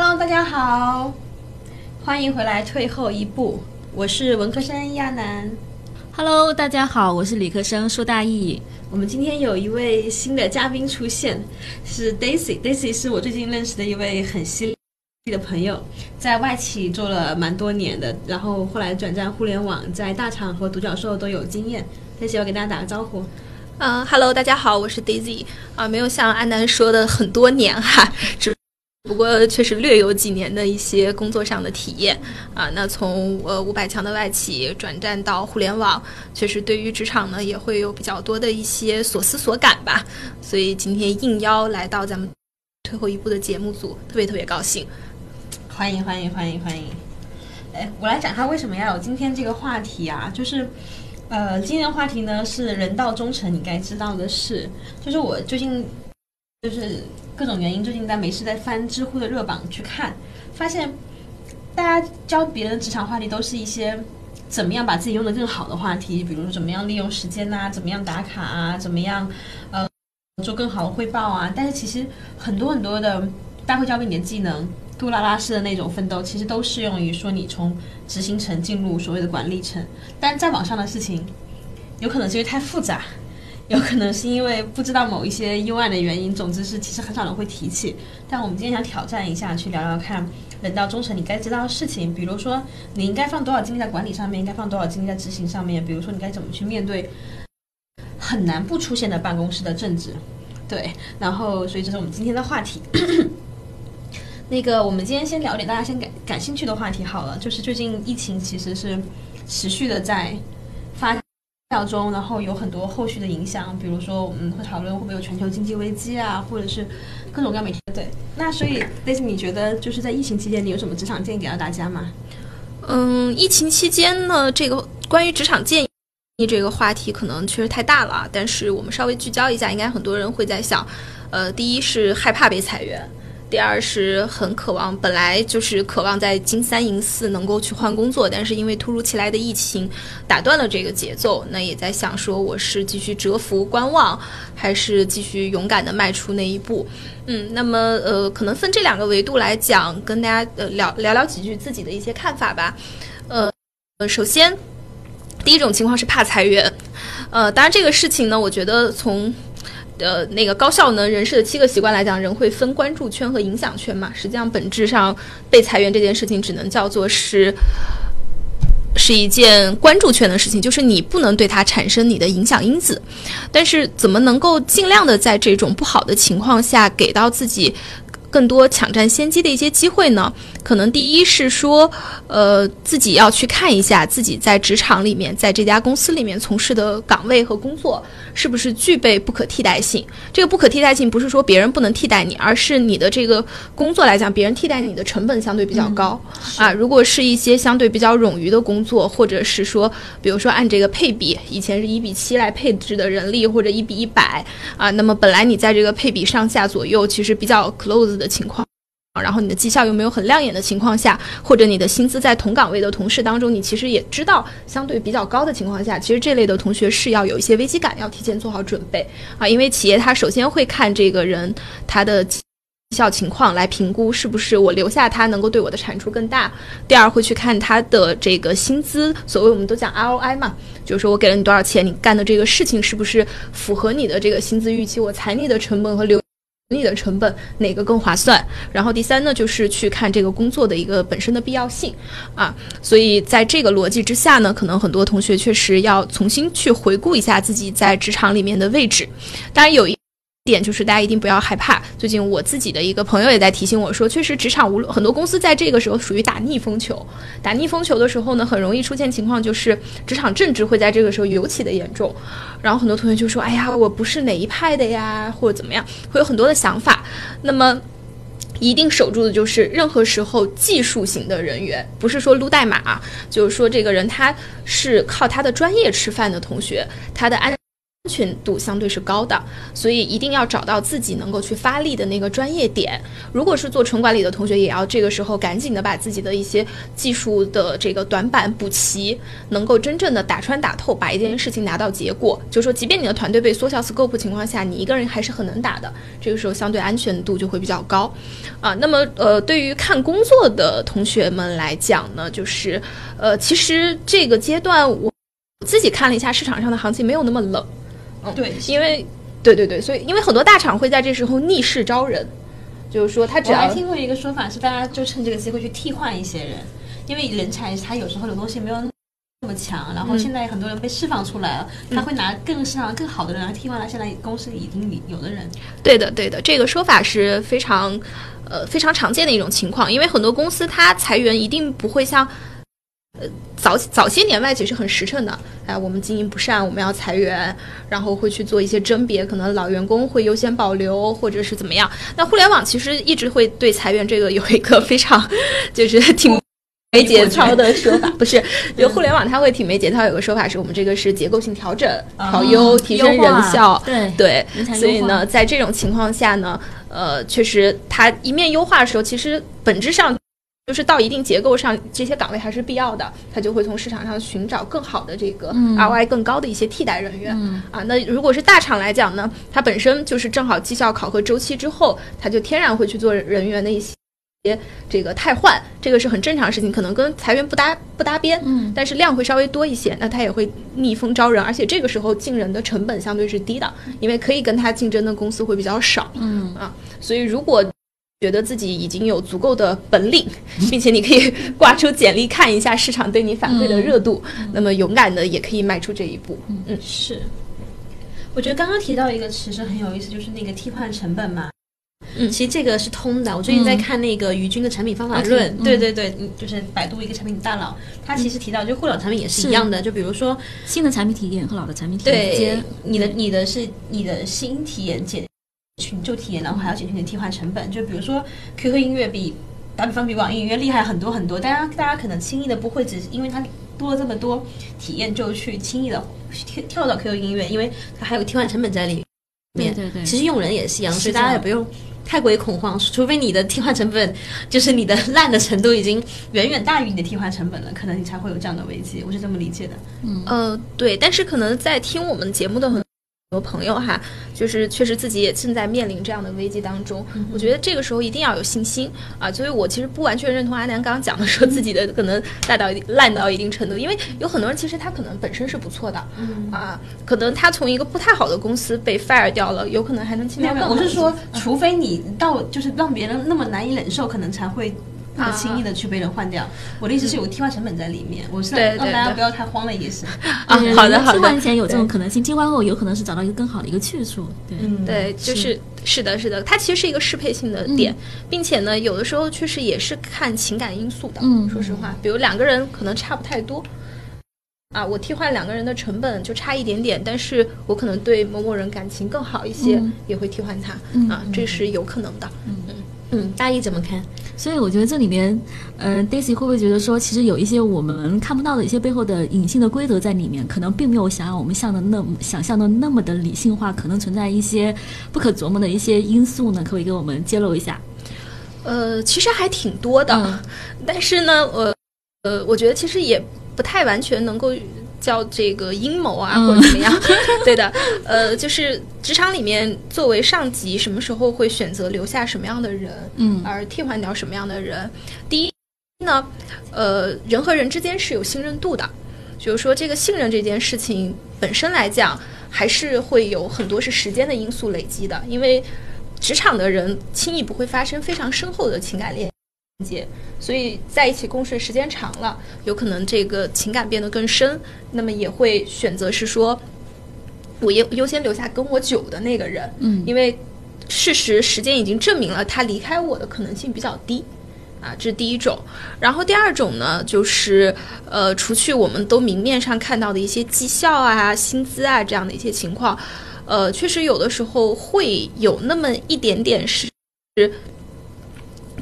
Hello，大家好，欢迎回来。退后一步，我是文科生亚楠。Hello，大家好，我是理科生舒大义。我们今天有一位新的嘉宾出现，是 Daisy。Daisy 是我最近认识的一位很犀利的朋友，在外企做了蛮多年的，然后后来转战互联网，在大厂和独角兽都有经验。Daisy 要给大家打个招呼。嗯，Hello，大家好，我是 Daisy。啊，没有像安南说的很多年哈，只不过确实略有几年的一些工作上的体验啊。那从呃五百强的外企转战到互联网，确实对于职场呢也会有比较多的一些所思所感吧。所以今天应邀来到咱们退后一步的节目组，特别特别高兴。欢迎欢迎欢迎欢迎！哎，我来讲他为什么要有今天这个话题啊？就是。呃，今天的话题呢是人到忠诚你该知道的事。就是我最近就是各种原因，最近在没事在翻知乎的热榜去看，发现大家教别人职场话题都是一些怎么样把自己用的更好的话题，比如说怎么样利用时间呐，怎么样打卡啊，怎么样呃做更好的汇报啊。但是其实很多很多的大会教给你的技能。杜拉拉式的那种奋斗，其实都适用于说你从执行层进入所谓的管理层。但在网上的事情，有可能是因为太复杂，有可能是因为不知道某一些意外的原因。总之是，其实很少人会提起。但我们今天想挑战一下，去聊聊看，人到中层你该知道的事情。比如说，你应该放多少精力在管理上面，应该放多少精力在执行上面。比如说，你该怎么去面对很难不出现的办公室的政治。对，然后，所以这是我们今天的话题。那个，我们今天先聊点大家先感感兴趣的话题好了，就是最近疫情其实是持续的在酵中，然后有很多后续的影响，比如说我们会讨论会不会有全球经济危机啊，或者是各种各样媒体对。那所以类似你觉得就是在疫情期间，你有什么职场建议给到大家吗？嗯，疫情期间呢，这个关于职场建议这个话题可能确实太大了，但是我们稍微聚焦一下，应该很多人会在想，呃，第一是害怕被裁员。第二是很渴望，本来就是渴望在金三银四能够去换工作，但是因为突如其来的疫情打断了这个节奏，那也在想说我是继续蛰伏观望，还是继续勇敢的迈出那一步？嗯，那么呃，可能分这两个维度来讲，跟大家呃聊聊聊几句自己的一些看法吧。呃呃，首先第一种情况是怕裁员，呃，当然这个事情呢，我觉得从呃，那个高效能人士的七个习惯来讲，人会分关注圈和影响圈嘛。实际上，本质上被裁员这件事情，只能叫做是是一件关注圈的事情，就是你不能对它产生你的影响因子。但是，怎么能够尽量的在这种不好的情况下，给到自己更多抢占先机的一些机会呢？可能第一是说，呃，自己要去看一下自己在职场里面，在这家公司里面从事的岗位和工作。是不是具备不可替代性？这个不可替代性不是说别人不能替代你，而是你的这个工作来讲，别人替代你的成本相对比较高啊。如果是一些相对比较冗余的工作，或者是说，比如说按这个配比，以前是一比七来配置的人力，或者一比一百啊，那么本来你在这个配比上下左右，其实比较 close 的情况。然后你的绩效又没有很亮眼的情况下，或者你的薪资在同岗位的同事当中，你其实也知道相对比较高的情况下，其实这类的同学是要有一些危机感，要提前做好准备啊。因为企业它首先会看这个人他的绩效情况来评估是不是我留下他能够对我的产出更大。第二会去看他的这个薪资，所谓我们都讲 ROI 嘛，就是说我给了你多少钱，你干的这个事情是不是符合你的这个薪资预期，我裁你的成本和流。你的成本哪个更划算？然后第三呢，就是去看这个工作的一个本身的必要性啊。所以在这个逻辑之下呢，可能很多同学确实要重新去回顾一下自己在职场里面的位置。当然有一。点就是大家一定不要害怕。最近我自己的一个朋友也在提醒我说，确实职场无论很多公司在这个时候属于打逆风球，打逆风球的时候呢，很容易出现情况就是职场政治会在这个时候尤其的严重。然后很多同学就说：“哎呀，我不是哪一派的呀，或者怎么样，会有很多的想法。”那么一定守住的就是任何时候技术型的人员，不是说撸代码，就是说这个人他是靠他的专业吃饭的同学，他的安。安全度相对是高的，所以一定要找到自己能够去发力的那个专业点。如果是做纯管理的同学，也要这个时候赶紧的把自己的一些技术的这个短板补齐，能够真正的打穿打透，把一件事情拿到结果。就是说，即便你的团队被缩小 scope 情况下，你一个人还是很能打的。这个时候相对安全度就会比较高啊。那么呃，对于看工作的同学们来讲呢，就是呃，其实这个阶段我自己看了一下市场上的行情，没有那么冷。对，因为，对对对，所以因为很多大厂会在这时候逆势招人，就是说他只要我还听过一个说法是，大家就趁这个机会去替换一些人，因为人才他有时候流动性没有那么强，然后现在很多人被释放出来了，他会拿更市场更好的人来替换他现在公司里已经有的人。对的对的，这个说法是非常呃非常常见的一种情况，因为很多公司它裁员一定不会像。呃，早早些年外企是很实诚的，哎，我们经营不善，我们要裁员，然后会去做一些甄别，可能老员工会优先保留，或者是怎么样。那互联网其实一直会对裁员这个有一个非常就是 挺没节操的说法，不是？就互联网它会挺没节操，有个说法是我们这个是结构性调整、调优、提升人效，对对。所以呢，在这种情况下呢，呃，确实它一面优化的时候，其实本质上。就是到一定结构上，这些岗位还是必要的，他就会从市场上寻找更好的这个 ROI 更高的一些替代人员啊。那如果是大厂来讲呢，它本身就是正好绩效考核周期之后，它就天然会去做人员的一些这个汰换，这个是很正常的事情，可能跟裁员不搭不搭边，嗯，但是量会稍微多一些，那他也会逆风招人，而且这个时候进人的成本相对是低的，因为可以跟他竞争的公司会比较少，嗯啊，所以如果。觉得自己已经有足够的本领，并且你可以挂出简历看一下市场对你反馈的热度，那么勇敢的也可以迈出这一步。嗯，是。我觉得刚刚提到一个词是很有意思，就是那个替换成本嘛。嗯，其实这个是通的。我最近在看那个于军的产品方法论，对对对，就是百度一个产品大佬，他其实提到，就互联网产品也是一样的。就比如说新的产品体验和老的产品体验之间，你的你的是你的新体验减。群就体验，然后还要减去你的替换成本。就比如说，QQ 音乐比打比方比网易音乐厉害很多很多。大家大家可能轻易的不会只是因为它多了这么多体验就去轻易的跳跳到 QQ 音乐，因为它还有替换成本在里面。对对对。其实用人也是一样，所以大家也不用太过于恐慌。除非你的替换成本就是你的烂的程度已经远远大于你的替换成本了，可能你才会有这样的危机。我是这么理解的。嗯呃对，但是可能在听我们节目的很。多朋友哈，就是确实自己也正在面临这样的危机当中。我觉得这个时候一定要有信心啊！所以我其实不完全认同阿南刚刚讲的，说自己的可能烂到烂到一定程度，因为有很多人其实他可能本身是不错的啊，可能他从一个不太好的公司被 fire 掉了，有可能还能进到更好。我是说，除非你到就是让别人那么难以忍受，可能才会。不轻易的去被人换掉。我的意思是有个替换成本在里面，我是让大家不要太慌的意思。啊，好的好的。替换前有这种可能性，替换后有可能是找到一个更好的一个去处。对，对，就是是的，是的，它其实是一个适配性的点，并且呢，有的时候确实也是看情感因素的。嗯，说实话，比如两个人可能差不太多，啊，我替换两个人的成本就差一点点，但是我可能对某某人感情更好一些，也会替换他。啊，这是有可能的。嗯嗯嗯，大一怎么看？所以我觉得这里面，呃，Daisy 会不会觉得说，其实有一些我们看不到的一些背后的隐性的规则在里面，可能并没有想象我们想的那么想象的那么的理性化，可能存在一些不可琢磨的一些因素呢？可不可以给我们揭露一下？呃，其实还挺多的，但是呢，我，呃，我觉得其实也不太完全能够。叫这个阴谋啊，或者怎么样？对的，呃，就是职场里面作为上级，什么时候会选择留下什么样的人，嗯，而替换掉什么样的人？第一呢，呃，人和人之间是有信任度的，就是说这个信任这件事情本身来讲，还是会有很多是时间的因素累积的，因为职场的人轻易不会发生非常深厚的情感链。接，所以在一起共事时间长了，有可能这个情感变得更深，那么也会选择是说，我优优先留下跟我久的那个人，嗯，因为事实时间已经证明了他离开我的可能性比较低，啊，这是第一种。然后第二种呢，就是呃，除去我们都明面上看到的一些绩效啊、薪资啊这样的一些情况，呃，确实有的时候会有那么一点点是。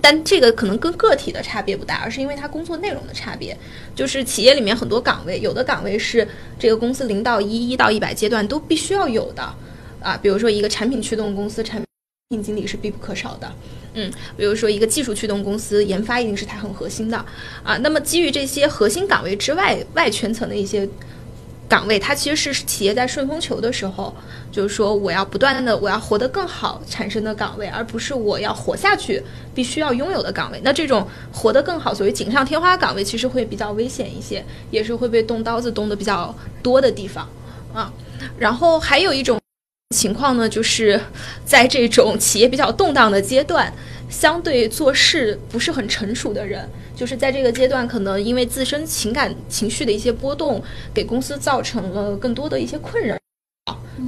但这个可能跟个体的差别不大，而是因为他工作内容的差别。就是企业里面很多岗位，有的岗位是这个公司零到一、一到一百阶段都必须要有的啊，比如说一个产品驱动公司，产品经理是必不可少的。嗯，比如说一个技术驱动公司，研发一定是它很核心的啊。那么基于这些核心岗位之外，外圈层的一些。岗位，它其实是企业在顺风球的时候，就是说我要不断的，我要活得更好产生的岗位，而不是我要活下去必须要拥有的岗位。那这种活得更好，所谓锦上添花岗位，其实会比较危险一些，也是会被动刀子动的比较多的地方啊。然后还有一种情况呢，就是在这种企业比较动荡的阶段，相对做事不是很成熟的人。就是在这个阶段，可能因为自身情感情绪的一些波动，给公司造成了更多的一些困扰。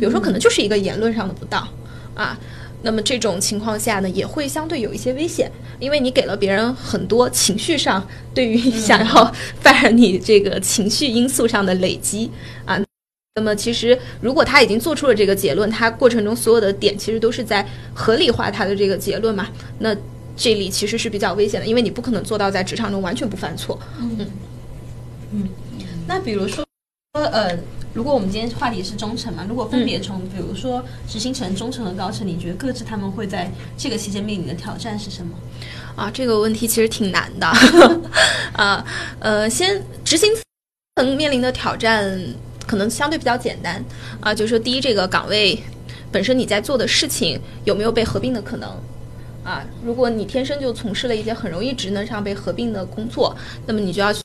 比如说，可能就是一个言论上的不当啊。那么这种情况下呢，也会相对有一些危险，因为你给了别人很多情绪上对于 想要 fire 你这个情绪因素上的累积啊。那么其实，如果他已经做出了这个结论，他过程中所有的点其实都是在合理化他的这个结论嘛？那。这里其实是比较危险的，因为你不可能做到在职场中完全不犯错。嗯嗯，那比如说，呃，如果我们今天话题是中层嘛，如果分别从比如说执行层、中层和高层，你觉得各自他们会在这个期间面临的挑战是什么？啊，这个问题其实挺难的。啊，呃，先执行层面临的挑战可能相对比较简单啊，就是说，第一，这个岗位本身你在做的事情有没有被合并的可能？啊，如果你天生就从事了一些很容易职能上被合并的工作，那么你就要去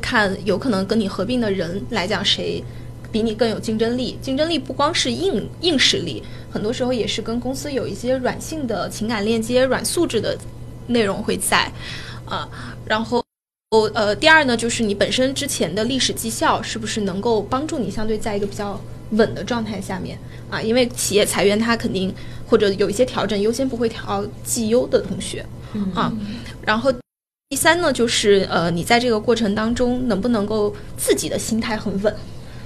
看有可能跟你合并的人来讲，谁比你更有竞争力。竞争力不光是硬硬实力，很多时候也是跟公司有一些软性的情感链接、软素质的内容会在。啊，然后呃，第二呢，就是你本身之前的历史绩效是不是能够帮助你相对在一个比较稳的状态下面啊？因为企业裁员，它肯定。或者有一些调整，优先不会调绩优的同学，啊，然后第三呢，就是呃，你在这个过程当中能不能够自己的心态很稳？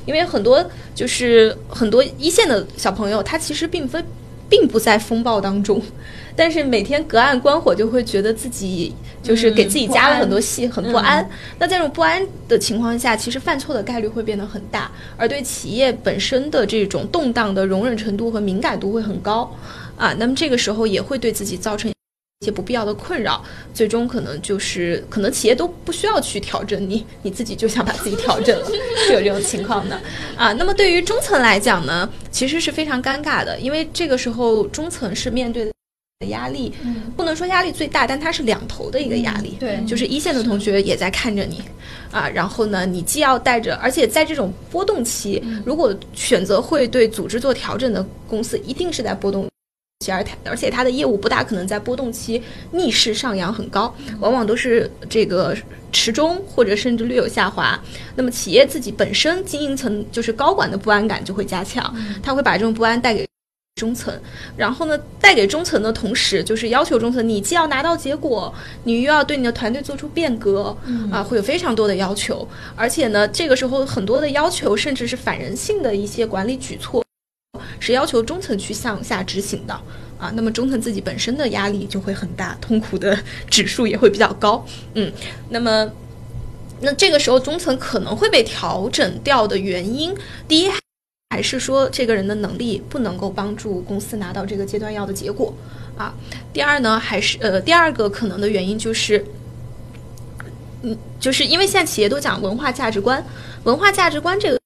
因为很多就是很多一线的小朋友，他其实并非并不在风暴当中。但是每天隔岸观火，就会觉得自己就是给自己加了很多戏，很不安。那在这种不安的情况下，其实犯错的概率会变得很大，而对企业本身的这种动荡的容忍程度和敏感度会很高啊。那么这个时候也会对自己造成一些不必要的困扰，最终可能就是可能企业都不需要去调整你，你自己就想把自己调整了，是有这种情况的啊。那么对于中层来讲呢，其实是非常尴尬的，因为这个时候中层是面对的。压力，不能说压力最大，但它是两头的一个压力。对，就是一线的同学也在看着你，啊，然后呢，你既要带着，而且在这种波动期，如果选择会对组织做调整的公司，一定是在波动期，而它而且它的业务不大可能在波动期逆势上扬很高，往往都是这个持中或者甚至略有下滑。那么企业自己本身经营层就是高管的不安感就会加强，他会把这种不安带给。中层，然后呢，带给中层的同时，就是要求中层，你既要拿到结果，你又要对你的团队做出变革，啊，会有非常多的要求，而且呢，这个时候很多的要求，甚至是反人性的一些管理举措，是要求中层去向下执行的，啊，那么中层自己本身的压力就会很大，痛苦的 指数也会比较高，嗯，那么，那这个时候中层可能会被调整掉的原因，第一。还是说这个人的能力不能够帮助公司拿到这个阶段要的结果啊？第二呢，还是呃，第二个可能的原因就是，嗯，就是因为现在企业都讲文化价值观，文化价值观这个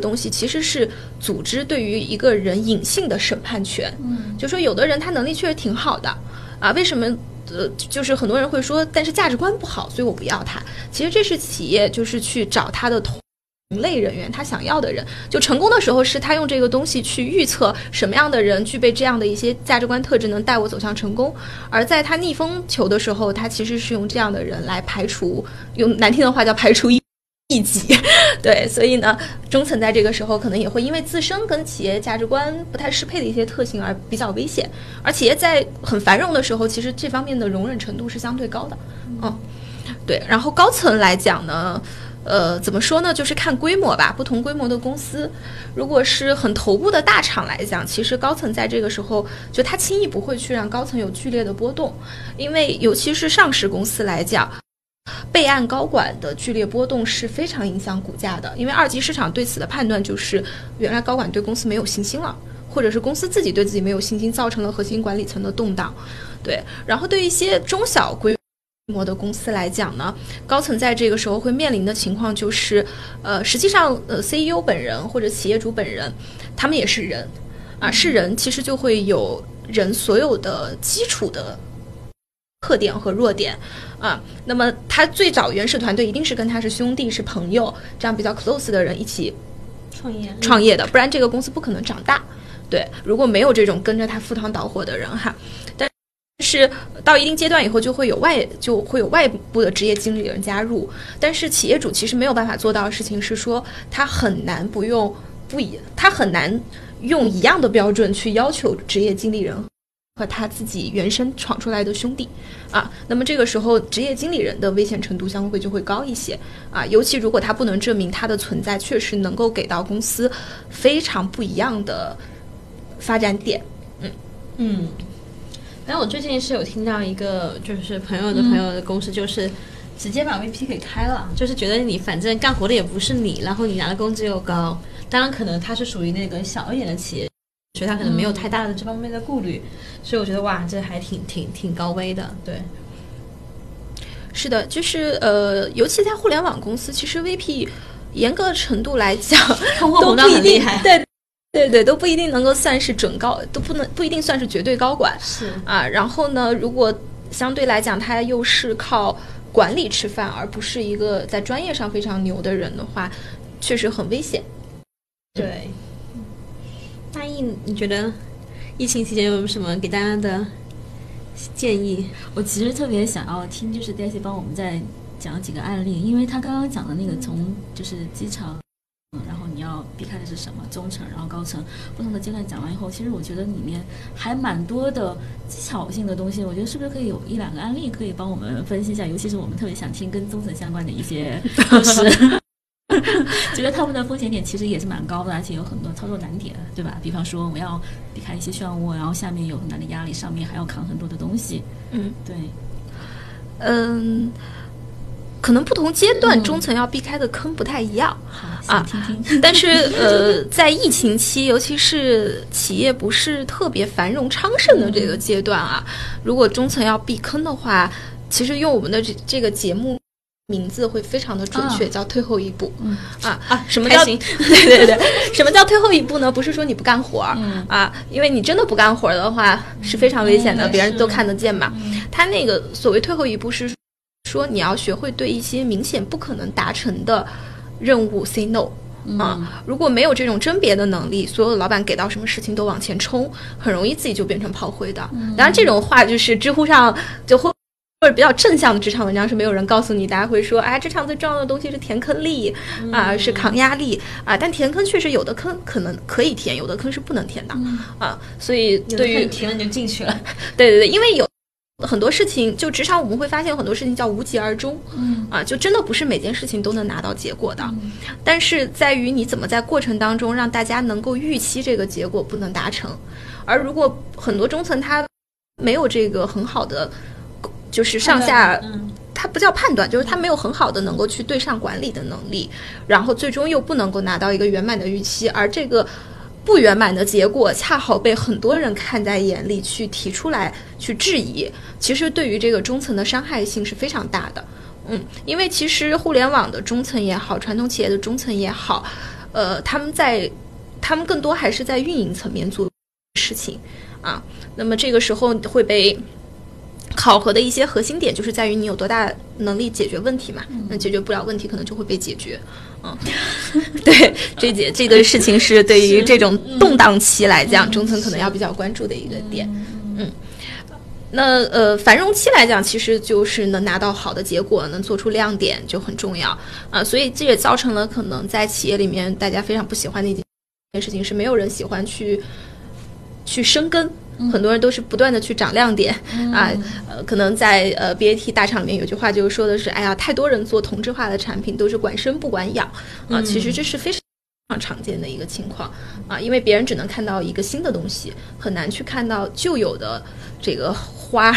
东西其实是组织对于一个人隐性的审判权。嗯，就说有的人他能力确实挺好的啊，为什么呃，就是很多人会说，但是价值观不好，所以我不要他。其实这是企业就是去找他的同。类人员，他想要的人，就成功的时候是他用这个东西去预测什么样的人具备这样的一些价值观特质，能带我走向成功；而在他逆风球的时候，他其实是用这样的人来排除，用难听的话叫排除异异己。对，所以呢，中层在这个时候可能也会因为自身跟企业价值观不太适配的一些特性而比较危险。而企业在很繁荣的时候，其实这方面的容忍程度是相对高的。嗯，对。然后高层来讲呢。呃，怎么说呢？就是看规模吧。不同规模的公司，如果是很头部的大厂来讲，其实高层在这个时候，就他轻易不会去让高层有剧烈的波动，因为尤其是上市公司来讲，备案高管的剧烈波动是非常影响股价的。因为二级市场对此的判断就是，原来高管对公司没有信心了，或者是公司自己对自己没有信心，造成了核心管理层的动荡。对，然后对一些中小规。模的公司来讲呢，高层在这个时候会面临的情况就是，呃，实际上，呃，CEO 本人或者企业主本人，他们也是人，啊，是人，其实就会有人所有的基础的特点和弱点，啊，那么他最早原始团队一定是跟他是兄弟是朋友，这样比较 close 的人一起创业创业的，不然这个公司不可能长大，对，如果没有这种跟着他赴汤蹈火的人哈。但是到一定阶段以后，就会有外就会有外部的职业经理人加入。但是企业主其实没有办法做到的事情是说，他很难不用不一，他很难用一样的标准去要求职业经理人和他自己原生闯出来的兄弟啊。那么这个时候，职业经理人的危险程度相对就会高一些啊。尤其如果他不能证明他的存在确实能够给到公司非常不一样的发展点，嗯嗯。但我最近是有听到一个，就是朋友的朋友的公司，就是直接把 VP 给开了，就是觉得你反正干活的也不是你，然后你拿的工资又高，当然可能他是属于那个小一点的企业，所以他可能没有太大的这方面的顾虑，所以我觉得哇，这还挺挺挺高危的，对。是的，就是呃，尤其在互联网公司，其实 VP 严格程度来讲，通货膨胀很厉害，对。对对，都不一定能够算是准高，都不能不一定算是绝对高管。是啊，然后呢，如果相对来讲他又是靠管理吃饭，而不是一个在专业上非常牛的人的话，确实很危险。对，大义，你觉得疫情期间有什么给大家的建议？我其实特别想要听，就是 Daisy 帮我们再讲几个案例，因为他刚刚讲的那个从就是机场。嗯，然后你要避开的是什么？中层，然后高层，不同的阶段讲完以后，其实我觉得里面还蛮多的技巧性的东西。我觉得是不是可以有一两个案例可以帮我们分析一下？尤其是我们特别想听跟中层相关的一些故事。觉得他们的风险点其实也是蛮高的，而且有很多操作难点，对吧？比方说我要避开一些漩涡，然后下面有很大的压力，上面还要扛很多的东西。嗯，对，嗯。可能不同阶段中层要避开的坑不太一样啊，但是呃，在疫情期，尤其是企业不是特别繁荣昌盛的这个阶段啊，如果中层要避坑的话，其实用我们的这这个节目名字会非常的准确，叫退后一步啊啊！什么叫 对对对？什么叫退后一步呢？不是说你不干活儿啊，因为你真的不干活儿的话是非常危险的，别人都看得见嘛。他那个所谓退后一步是。说你要学会对一些明显不可能达成的任务 say no 啊！如果没有这种甄别的能力，所有的老板给到什么事情都往前冲，很容易自己就变成炮灰的。当然，这种话就是知乎上就会或者比较正向的职场文章是没有人告诉你，大家会说，哎，职场最重要的东西是填坑力啊，是扛压力啊。但填坑确实有的坑可能可以填，有的坑是不能填的啊。所以对于填了你就进去了，对对对，因为有。很多事情，就职场我们会发现有很多事情叫无疾而终，嗯啊，就真的不是每件事情都能拿到结果的，但是在于你怎么在过程当中让大家能够预期这个结果不能达成，而如果很多中层他没有这个很好的，就是上下，他不叫判断，就是他没有很好的能够去对上管理的能力，然后最终又不能够拿到一个圆满的预期，而这个。不圆满的结果恰好被很多人看在眼里，去提出来去质疑，其实对于这个中层的伤害性是非常大的。嗯，因为其实互联网的中层也好，传统企业的中层也好，呃，他们在他们更多还是在运营层面做事情啊。那么这个时候会被。考核的一些核心点就是在于你有多大能力解决问题嘛？那解决不了问题，可能就会被解决。嗯，对，这件这个事情是对于这种动荡期来讲，中层可能要比较关注的一个点。嗯，那呃，繁荣期来讲，其实就是能拿到好的结果，能做出亮点就很重要啊。所以这也造成了可能在企业里面大家非常不喜欢的一件事情是，没有人喜欢去去深耕。很多人都是不断的去涨亮点、啊，呃，可能在呃 BAT 大厂里面有句话就是说的是，哎呀，太多人做同质化的产品都是管生不管养啊，其实这是非常。常常见的一个情况啊，因为别人只能看到一个新的东西，很难去看到旧有的这个花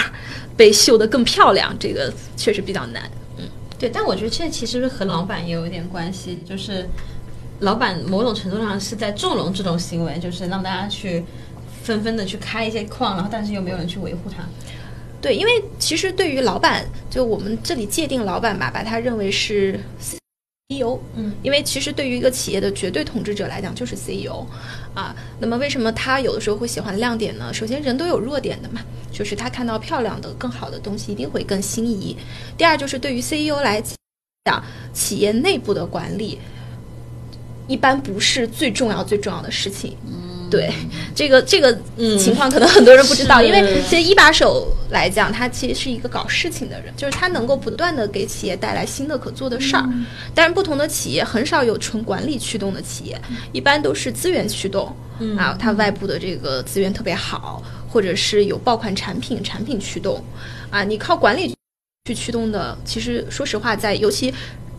被绣得更漂亮，这个确实比较难。嗯，对，但我觉得这其实和老板也有一点关系，就是老板某种程度上是在纵容这种行为，就是让大家去纷纷的去开一些矿，然后但是又没有人去维护它。对，因为其实对于老板，就我们这里界定老板吧，把他认为是。CEO，嗯，因为其实对于一个企业的绝对统治者来讲，就是 CEO，啊，那么为什么他有的时候会喜欢亮点呢？首先，人都有弱点的嘛，就是他看到漂亮的、更好的东西，一定会更心仪。第二，就是对于 CEO 来讲，企业内部的管理一般不是最重要、最重要的事情。对这个这个情况，可能很多人不知道，因为其实一把手来讲，他其实是一个搞事情的人，就是他能够不断的给企业带来新的可做的事儿。但是不同的企业很少有纯管理驱动的企业，一般都是资源驱动啊，它外部的这个资源特别好，或者是有爆款产品，产品驱动啊，你靠管理去驱动的，其实说实话，在尤其。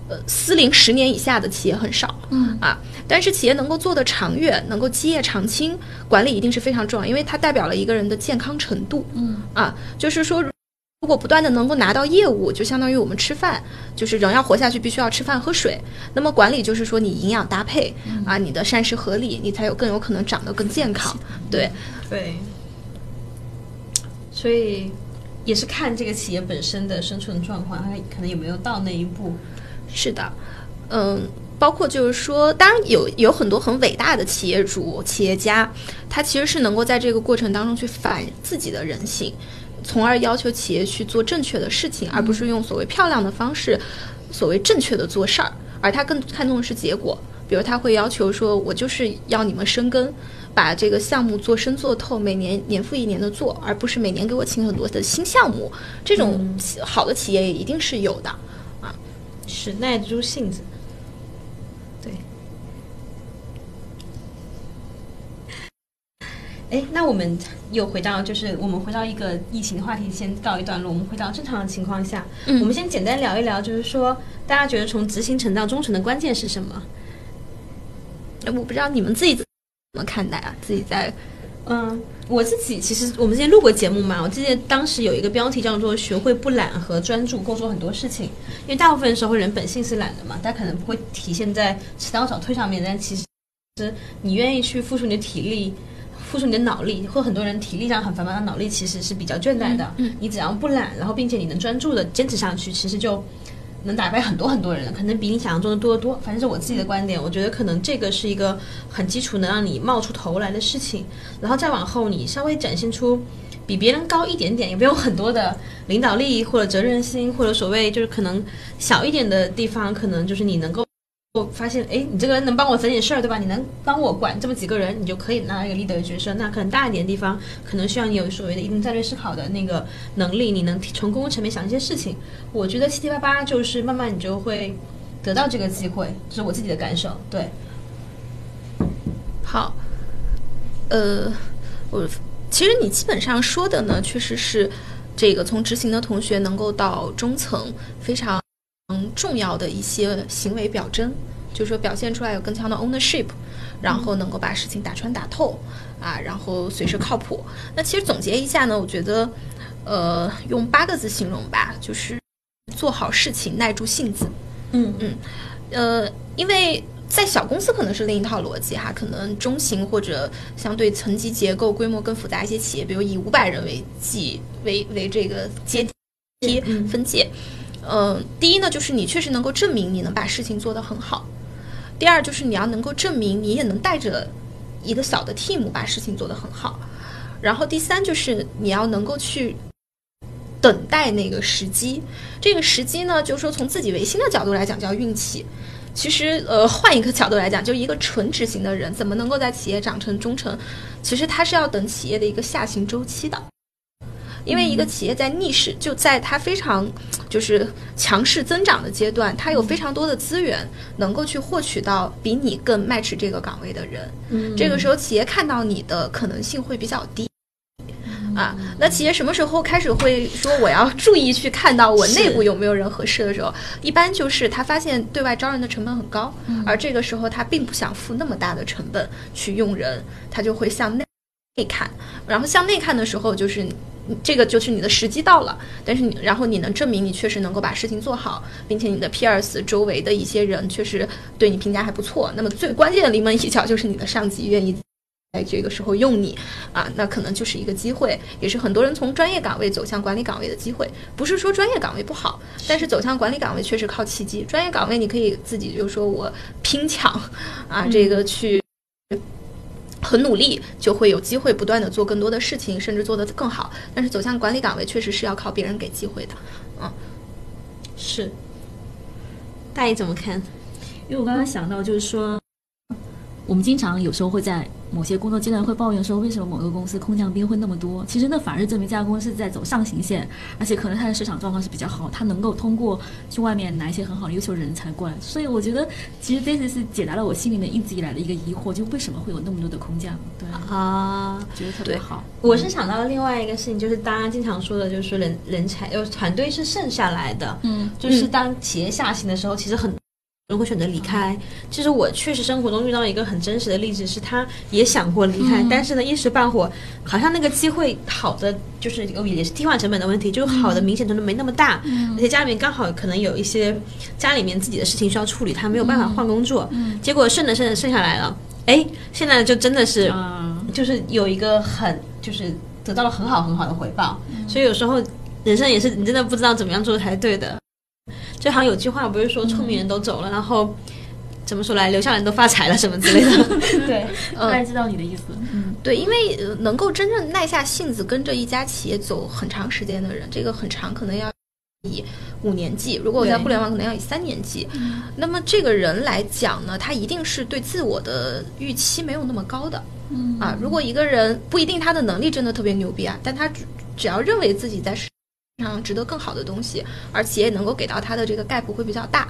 呃，私龄十年以下的企业很少，嗯啊，但是企业能够做得长远，能够基业长青，管理一定是非常重要，因为它代表了一个人的健康程度，嗯啊，就是说，如果不断的能够拿到业务，就相当于我们吃饭，就是人要活下去，必须要吃饭喝水。那么管理就是说，你营养搭配啊，你的膳食合理，你才有更有可能长得更健康。对对，所以也是看这个企业本身的生存状况，它可能有没有到那一步。是的，嗯，包括就是说，当然有有很多很伟大的企业主、企业家，他其实是能够在这个过程当中去反自己的人性，从而要求企业去做正确的事情，而不是用所谓漂亮的方式，所谓正确的做事儿，而他更看重的是结果。比如他会要求说，我就是要你们深耕，把这个项目做深做透，每年年复一年的做，而不是每年给我请很多的新项目。这种好的企业也一定是有的。是耐得住性子，对。哎，那我们又回到，就是我们回到一个疫情的话题，先告一段落。我们回到正常的情况下，嗯，我们先简单聊一聊，就是说，大家觉得从执行层到中层的关键是什么？我不知道你们自己怎么看待啊？自己在。嗯，我自己其实我们之前录过节目嘛，我记得当时有一个标题叫做“学会不懒和专注，够做很多事情”。因为大部分时候人本性是懒的嘛，但可能不会体现在迟到早退上面。但其实，你愿意去付出你的体力，付出你的脑力，或很多人体力上很繁忙，脑力其实是比较倦怠的。嗯，你只要不懒，然后并且你能专注的坚持下去，其实就。能打败很多很多人，可能比你想象中的多得多。反正是我自己的观点，我觉得可能这个是一个很基础能让你冒出头来的事情。然后再往后，你稍微展现出比别人高一点点，也没有很多的领导力或者责任心，或者所谓就是可能小一点的地方，可能就是你能够。我发现，哎，你这个人能帮我整点事儿，对吧？你能帮我管这么几个人，你就可以拿一个 leader 的角色。那可能大一点的地方，可能需要你有所谓的一定战略思考的那个能力，你能从公共层面想一些事情。我觉得七七八八就是慢慢你就会得到这个机会，这是我自己的感受。对，好，呃，我其实你基本上说的呢，确实是这个从执行的同学能够到中层非常。嗯，重要的一些行为表征，就是说表现出来有更强的 ownership，然后能够把事情打穿打透啊，然后随时靠谱。那其实总结一下呢，我觉得，呃，用八个字形容吧，就是做好事情，耐住性子。嗯嗯，呃，因为在小公司可能是另一套逻辑哈，可能中型或者相对层级结构规模更复杂一些企业，比如以五百人为计为为这个阶梯分界。嗯，第一呢，就是你确实能够证明你能把事情做得很好；第二，就是你要能够证明你也能带着一个小的 team 把事情做得很好；然后第三，就是你要能够去等待那个时机。这个时机呢，就是说从自己维新的角度来讲叫运气。其实，呃，换一个角度来讲，就一个纯执行的人怎么能够在企业长成忠诚？其实他是要等企业的一个下行周期的。因为一个企业在逆势，就在它非常就是强势增长的阶段，它有非常多的资源能够去获取到比你更 match 这个岗位的人。嗯，这个时候企业看到你的可能性会比较低。啊。那企业什么时候开始会说我要注意去看到我内部有没有人合适的时候，一般就是他发现对外招人的成本很高，而这个时候他并不想付那么大的成本去用人，他就会向内内看，然后向内看的时候就是。这个就是你的时机到了，但是你，然后你能证明你确实能够把事情做好，并且你的 peers 周围的一些人确实对你评价还不错。那么最关键的临门一脚就是你的上级愿意在这个时候用你啊，那可能就是一个机会，也是很多人从专业岗位走向管理岗位的机会。不是说专业岗位不好，但是走向管理岗位确实靠契机。专业岗位你可以自己就说我拼抢啊，这个去。很努力，就会有机会不断的做更多的事情，甚至做得更好。但是走向管理岗位，确实是要靠别人给机会的。嗯，是。大爷怎么看？因为我刚刚想到，就是说。我们经常有时候会在某些工作阶段会抱怨说，为什么某个公司空降兵会那么多？其实那反而证明这家公司在走上行线，而且可能它的市场状况是比较好，它能够通过去外面拿一些很好的优秀人才过来。所以我觉得，其实 this 是解答了我心里面一直以来的一个疑惑，就为什么会有那么多的空降？对啊，觉得特别好。我是想到了另外一个事情，就是大家经常说的，就是人人才呃团队是剩下来的，嗯，就是当企业下行的时候，其实很。如果选择离开，其实我确实生活中遇到一个很真实的例子，是他也想过离开，但是呢一时半会，好像那个机会好的就是也是替换成本的问题，就是好的明显程度没那么大，而且家里面刚好可能有一些家里面自己的事情需要处理，他没有办法换工作，结果剩着剩着剩下来了，哎，现在就真的是，就是有一个很就是得到了很好很好的回报，所以有时候人生也是你真的不知道怎么样做才对的。就好像有句话不是说聪明人都走了，然后怎么说来，留下人都发财了什么之类的。对，大概知道你的意思。嗯，对，因为能够真正耐下性子跟着一家企业走很长时间的人，这个很长可能要以五年计，如果我在互联网可能要以三年计。那么这个人来讲呢，他一定是对自我的预期没有那么高的。嗯啊，如果一个人不一定他的能力真的特别牛逼啊，但他只只要认为自己在。常值得更好的东西，而企业能够给到他的这个 gap 会比较大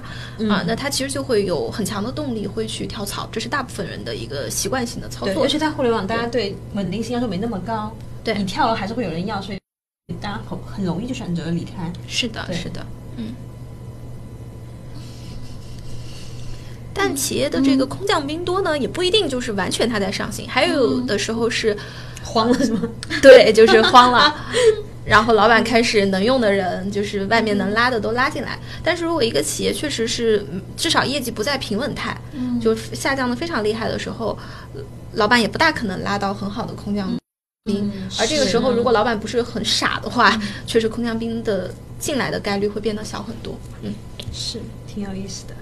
啊，那他其实就会有很强的动力会去跳槽，这是大部分人的一个习惯性的操作。尤其在互联网，大家对稳定性要求没那么高，对你跳了还是会有人要，所以大家很很容易就选择离开。是的，是的，嗯。但企业的这个空降兵多呢，也不一定就是完全他在上行，还有的时候是慌了，是吗？对，就是慌了。然后老板开始能用的人，就是外面能拉的都拉进来。但是如果一个企业确实是至少业绩不在平稳态，就下降的非常厉害的时候，老板也不大可能拉到很好的空降兵。而这个时候，如果老板不是很傻的话，确实空降兵的进来的概率会变得小很多。嗯，是挺有意思的。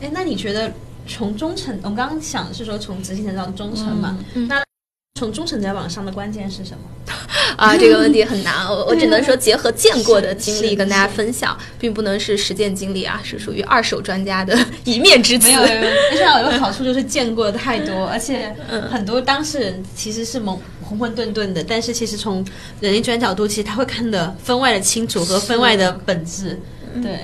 哎，那你觉得从中层，我们刚刚想的是说从执行层到中层嘛？那从中层再往上的关键是什么？啊，这个问题很难，我我只能说结合见过的经历跟大家分享，并不能是实践经历啊，是属于二手专家的 一面之词。没有，而且有个好处就是见过的太多，而且很多当事人其实是懵混混沌沌的，但是其实从人力资源角度，其实他会看得分外的清楚和分外的本质。对，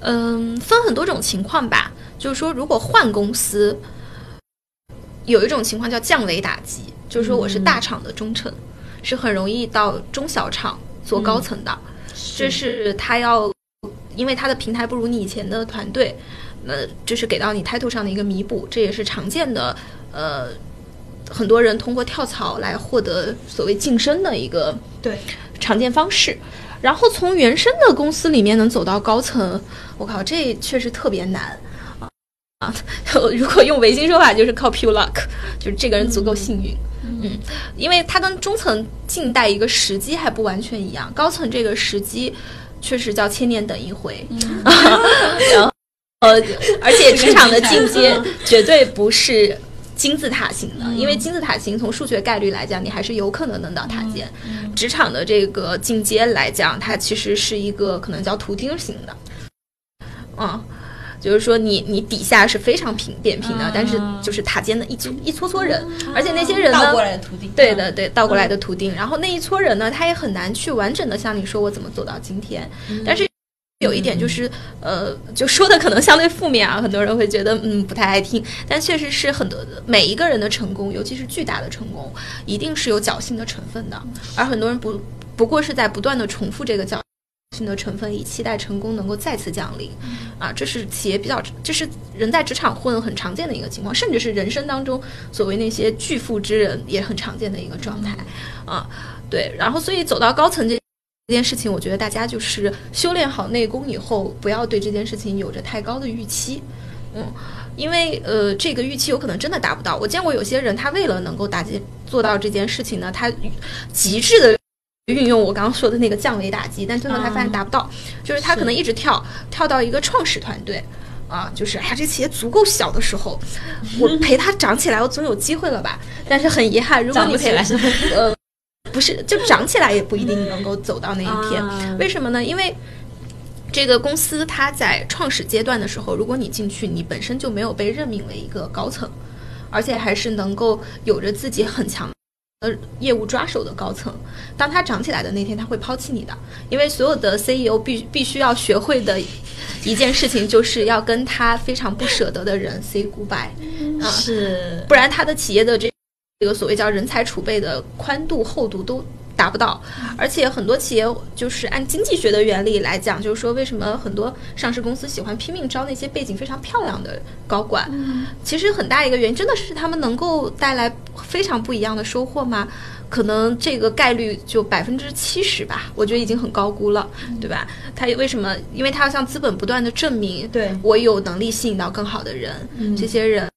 嗯，分很多种情况吧，就是说如果换公司，有一种情况叫降维打击。就是说，我是大厂的中层，是很容易到中小厂做高层的。这是他要，因为他的平台不如你以前的团队，那就是给到你 title 上的一个弥补。这也是常见的，呃，很多人通过跳槽来获得所谓晋升的一个对常见方式。然后从原生的公司里面能走到高层，我靠，这确实特别难啊啊！如果用维京说法，就是靠 pure luck，就是这个人足够幸运。嗯，因为它跟中层静待一个时机还不完全一样，高层这个时机确实叫千年等一回，然后呃，而且职场的进阶 绝对不是金字塔型的，因为金字塔型从数学概率来讲，你还是有可能能到塔尖，职场的这个进阶来讲，它其实是一个可能叫图钉型的，嗯。就是说，你你底下是非常平扁平的，但是就是塔尖的一撮一撮撮人，而且那些人呢，倒过来的图钉，对的对，倒过来的图钉。然后那一撮人呢，他也很难去完整的向你说我怎么走到今天。但是有一点就是，呃，就说的可能相对负面啊，很多人会觉得嗯不太爱听，但确实是很多每一个人的成功，尤其是巨大的成功，一定是有侥幸的成分的，而很多人不不过是在不断的重复这个侥幸的成分，以期待成功能够再次降临，啊，这是企业比较，这是人在职场混很常见的一个情况，甚至是人生当中所谓那些巨富之人也很常见的一个状态，啊，对，然后所以走到高层这。这件事情，我觉得大家就是修炼好内功以后，不要对这件事情有着太高的预期，嗯，因为呃，这个预期有可能真的达不到。我见过有些人，他为了能够达件做到这件事情呢，他极致的运用我刚刚说的那个降维打击，但最后他发现达不到，就是他可能一直跳跳到一个创始团队。啊，就是哎呀，这企业足够小的时候，我陪它长起来，我总有机会了吧？但是很遗憾，如果你陪来，呃。不是，就长起来也不一定能够走到那一天。啊为什么呢？因为这个公司它在创始阶段的时候，如果你进去，你本身就没有被任命为一个高层，而且还是能够有着自己很强的业务抓手的高层。当他涨起来的那天，他会抛弃你的，因为所有的 CEO 必必须要学会的一件事情，就是要跟他非常不舍得的人 say goodbye 啊，是不然他的企业的这。这个所谓叫人才储备的宽度厚度都达不到，而且很多企业就是按经济学的原理来讲，就是说为什么很多上市公司喜欢拼命招那些背景非常漂亮的高管？嗯其实很大一个原因真的是他们能够带来非常不一样的收获吗？可能这个概率就百分之七十吧，我觉得已经很高估了，对吧？他为什么？因为他要向资本不断的证明，对我有能力吸引到更好的人，嗯这些人。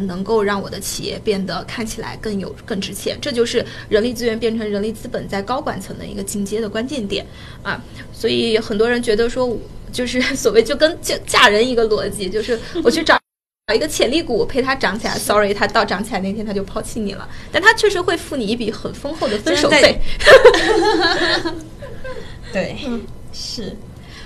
能够让我的企业变得看起来更有更值钱，这就是人力资源变成人力资本在高管层的一个进阶的关键点啊！所以很多人觉得说，就是 所谓就跟嫁嫁人一个逻辑，就是我去找找一个潜力股陪他涨起来，sorry，他到涨起来那天他就抛弃你了，但他确实会付你一笔很丰厚的分手费。对，是。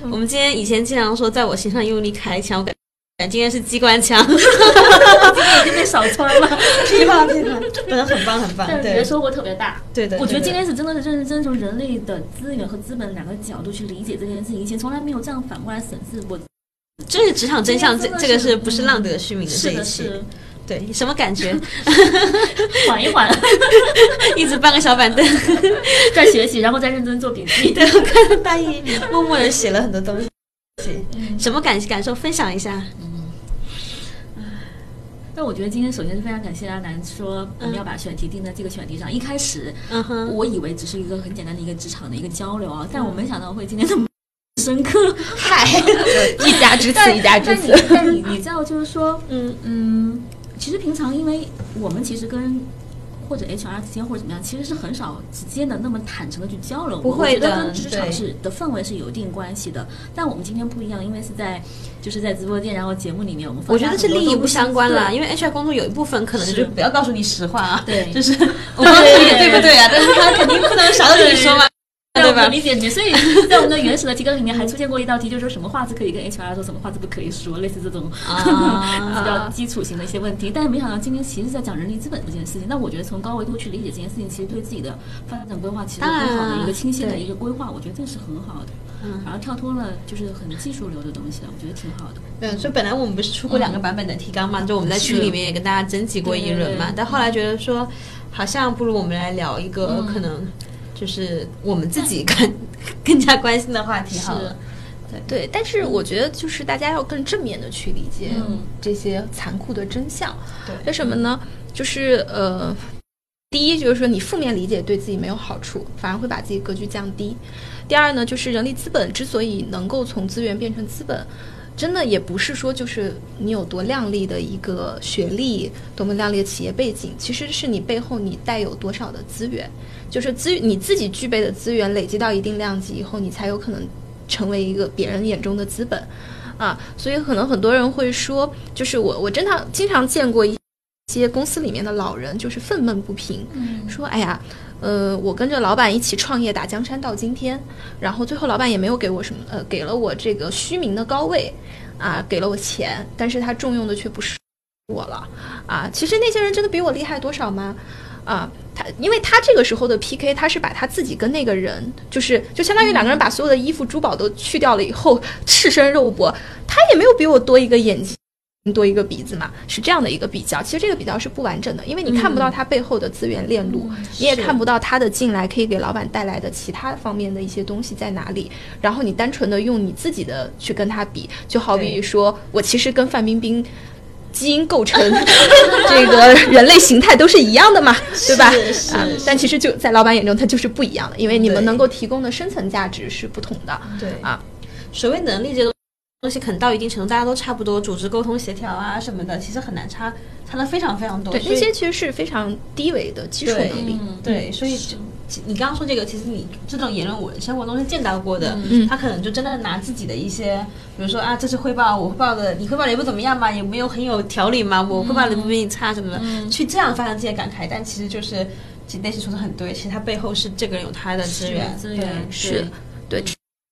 我们今天以前经常说，在我心上用力开枪，我感感今天是机关枪，今天已经被扫穿了，噼啪噼啪，真的很棒很棒。但是你对的收获特别大。对的，我觉得今天是真的是认真从人类的资源和资本两个角度去理解这件事情，以前从来没有这样反过来审视过。这是职场真相，这这个是是不是浪得虚名的这一期？是对，什么感觉？缓一缓，一直搬个小板凳，在学习，然后再认真做笔记。对我看到大一默默的写了很多东西，什么感感受？分享一下。嗯但我觉得今天首先是非常感谢阿南说我们要把选题定在这个选题上。一开始嗯哼，我以为只是一个很简单的一个职场的一个交流啊，但我没想到会今天这么深刻。嗨，一家之词，一家之词。你你知道，就是说，嗯嗯，其实平常因为我们其实跟或者 HR 之间或者怎么样，其实是很少直接的那么坦诚的去交流。不会的得跟职场是的氛围是有一定关系的。但我们今天不一样，因为是在就是在直播间，然后节目里面我们我觉得是利益不相关啦，因为 HR 工作有一部分可能就是不要告诉你实话啊，对就是 我不知道这个对不对啊，但是他肯定不能啥都跟你说嘛，对吧？理解你，所以在我们的原始的提纲里面还出现过一道题，就是说什么话是可以跟 HR 说，什么话是不可以说，类似这种啊 比较基础型的一些问题。但是没想到今天其实在讲人力资本这件事情，那我觉得从高维度去理解这件事情，其实对自己的发展规划其实有更好的一个清晰的一个规划，我觉得这是很好的。嗯然后跳脱了就是很技术流的东西了，我觉得挺好的。对，所以本来我们不是出过两个版本的提纲嘛，就我们在群里面也跟大家征集过一轮嘛但后来觉得说，好像不如我们来聊一个嗯可能就是我们自己更 更加关心的话题好了。对，但是我觉得就是大家要更正面的去理解嗯这些残酷的真相。对为什么呢？就是呃，第一就是说你负面理解对自己没有好处，反而会把自己格局降低。第二呢，就是人力资本之所以能够从资源变成资本。真的也不是说就是你有多靓丽的一个学历，多么靓丽的企业背景，其实是你背后你带有多少的资源，就是资你自己具备的资源累积到一定量级以后，你才有可能成为一个别人眼中的资本，啊，所以可能很多人会说，就是我我真的经常见过一些公司里面的老人，就是愤懑不平，说哎呀。呃，我跟着老板一起创业打江山到今天，然后最后老板也没有给我什么，呃，给了我这个虚名的高位，啊，给了我钱，但是他重用的却不是我了，啊，其实那些人真的比我厉害多少吗？啊，他因为他这个时候的 PK，他是把他自己跟那个人，就是就相当于两个人把所有的衣服珠宝都去掉了以后，赤身肉搏，他也没有比我多一个眼睛。多一个鼻子嘛，是这样的一个比较。其实这个比较是不完整的，因为你看不到它背后的资源链路，你也看不到它的进来可以给老板带来的其他方面的一些东西在哪里。然后你单纯的用你自己的去跟他比，就好比说我其实跟范冰冰基因构成 这个人类形态都是一样的嘛，对吧？啊，但其实就在老板眼中，它就是不一样的，因为你们能够提供的深层价值是不同的。对啊，所谓能力这种。东西可能到一定程度，大家都差不多，组织沟通协调啊什么的，其实很难差，差的非常非常多。对，那些其实是非常低维的基础能力。对，所以你刚刚说这个，其实你这种言论，我生活中是见到过的。他可能就真的拿自己的一些，比如说啊，这次汇报我汇报的，你汇报的也不怎么样嘛，也没有很有条理嘛，我汇报的不比你差什么的，去这样发生这些感慨。但其实就是，其实内心说的很对，其实他背后是这个人有他的资源，资源是对。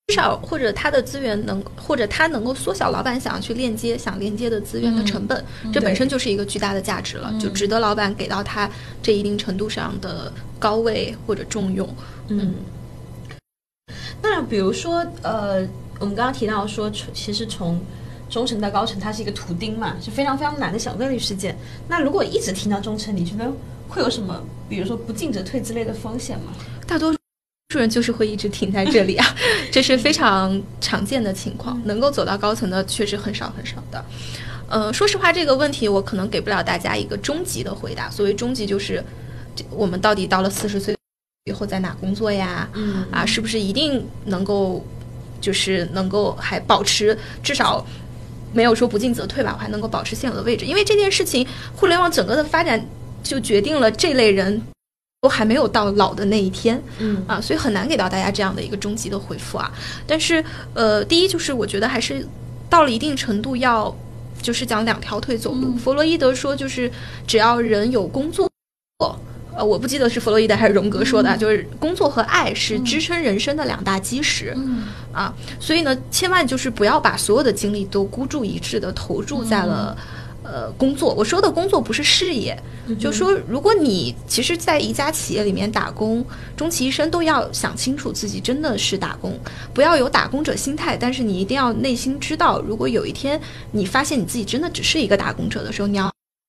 至少或者他的资源能，或者他能够缩小老板想要去链接、想链接的资源的成本，这本身就是一个巨大的价值了，就值得老板给到他这一定程度上的高位或者重用。嗯，那比如说，呃，我们刚刚提到说，其实从中层到高层，它是一个图钉嘛，是非常非常难的小概率事件。那如果一直听到中层，你觉得会有什么，比如说不进则退之类的风险吗？大多数。数人就是会一直停在这里啊，这是非常常见的情况。能够走到高层的确实很少很少的。呃，说实话，这个问题我可能给不了大家一个终极的回答。所谓终极，就是我们到底到了四十岁以后在哪工作呀？嗯啊，是不是一定能够就是能够还保持至少没有说不进则退吧？我还能够保持现有的位置？因为这件事情，互联网整个的发展就决定了这类人。都还没有到老的那一天，嗯啊，所以很难给到大家这样的一个终极的回复啊。但是，呃，第一就是我觉得还是到了一定程度要，就是讲两条腿走路。弗洛伊德说，就是只要人有工作，呃，我不记得是弗洛伊德还是荣格说的，就是工作和爱是支撑人生的两大基石，嗯啊，所以呢，千万就是不要把所有的精力都孤注一掷的投注在了。呃，工作，我说的工作不是事业，就说如果你其实，在一家企业里面打工，终其一生都要想清楚自己真的是打工，不要有打工者心态。但是你一定要内心知道，如果有一天你发现你自己真的只是一个打工者的时候，你要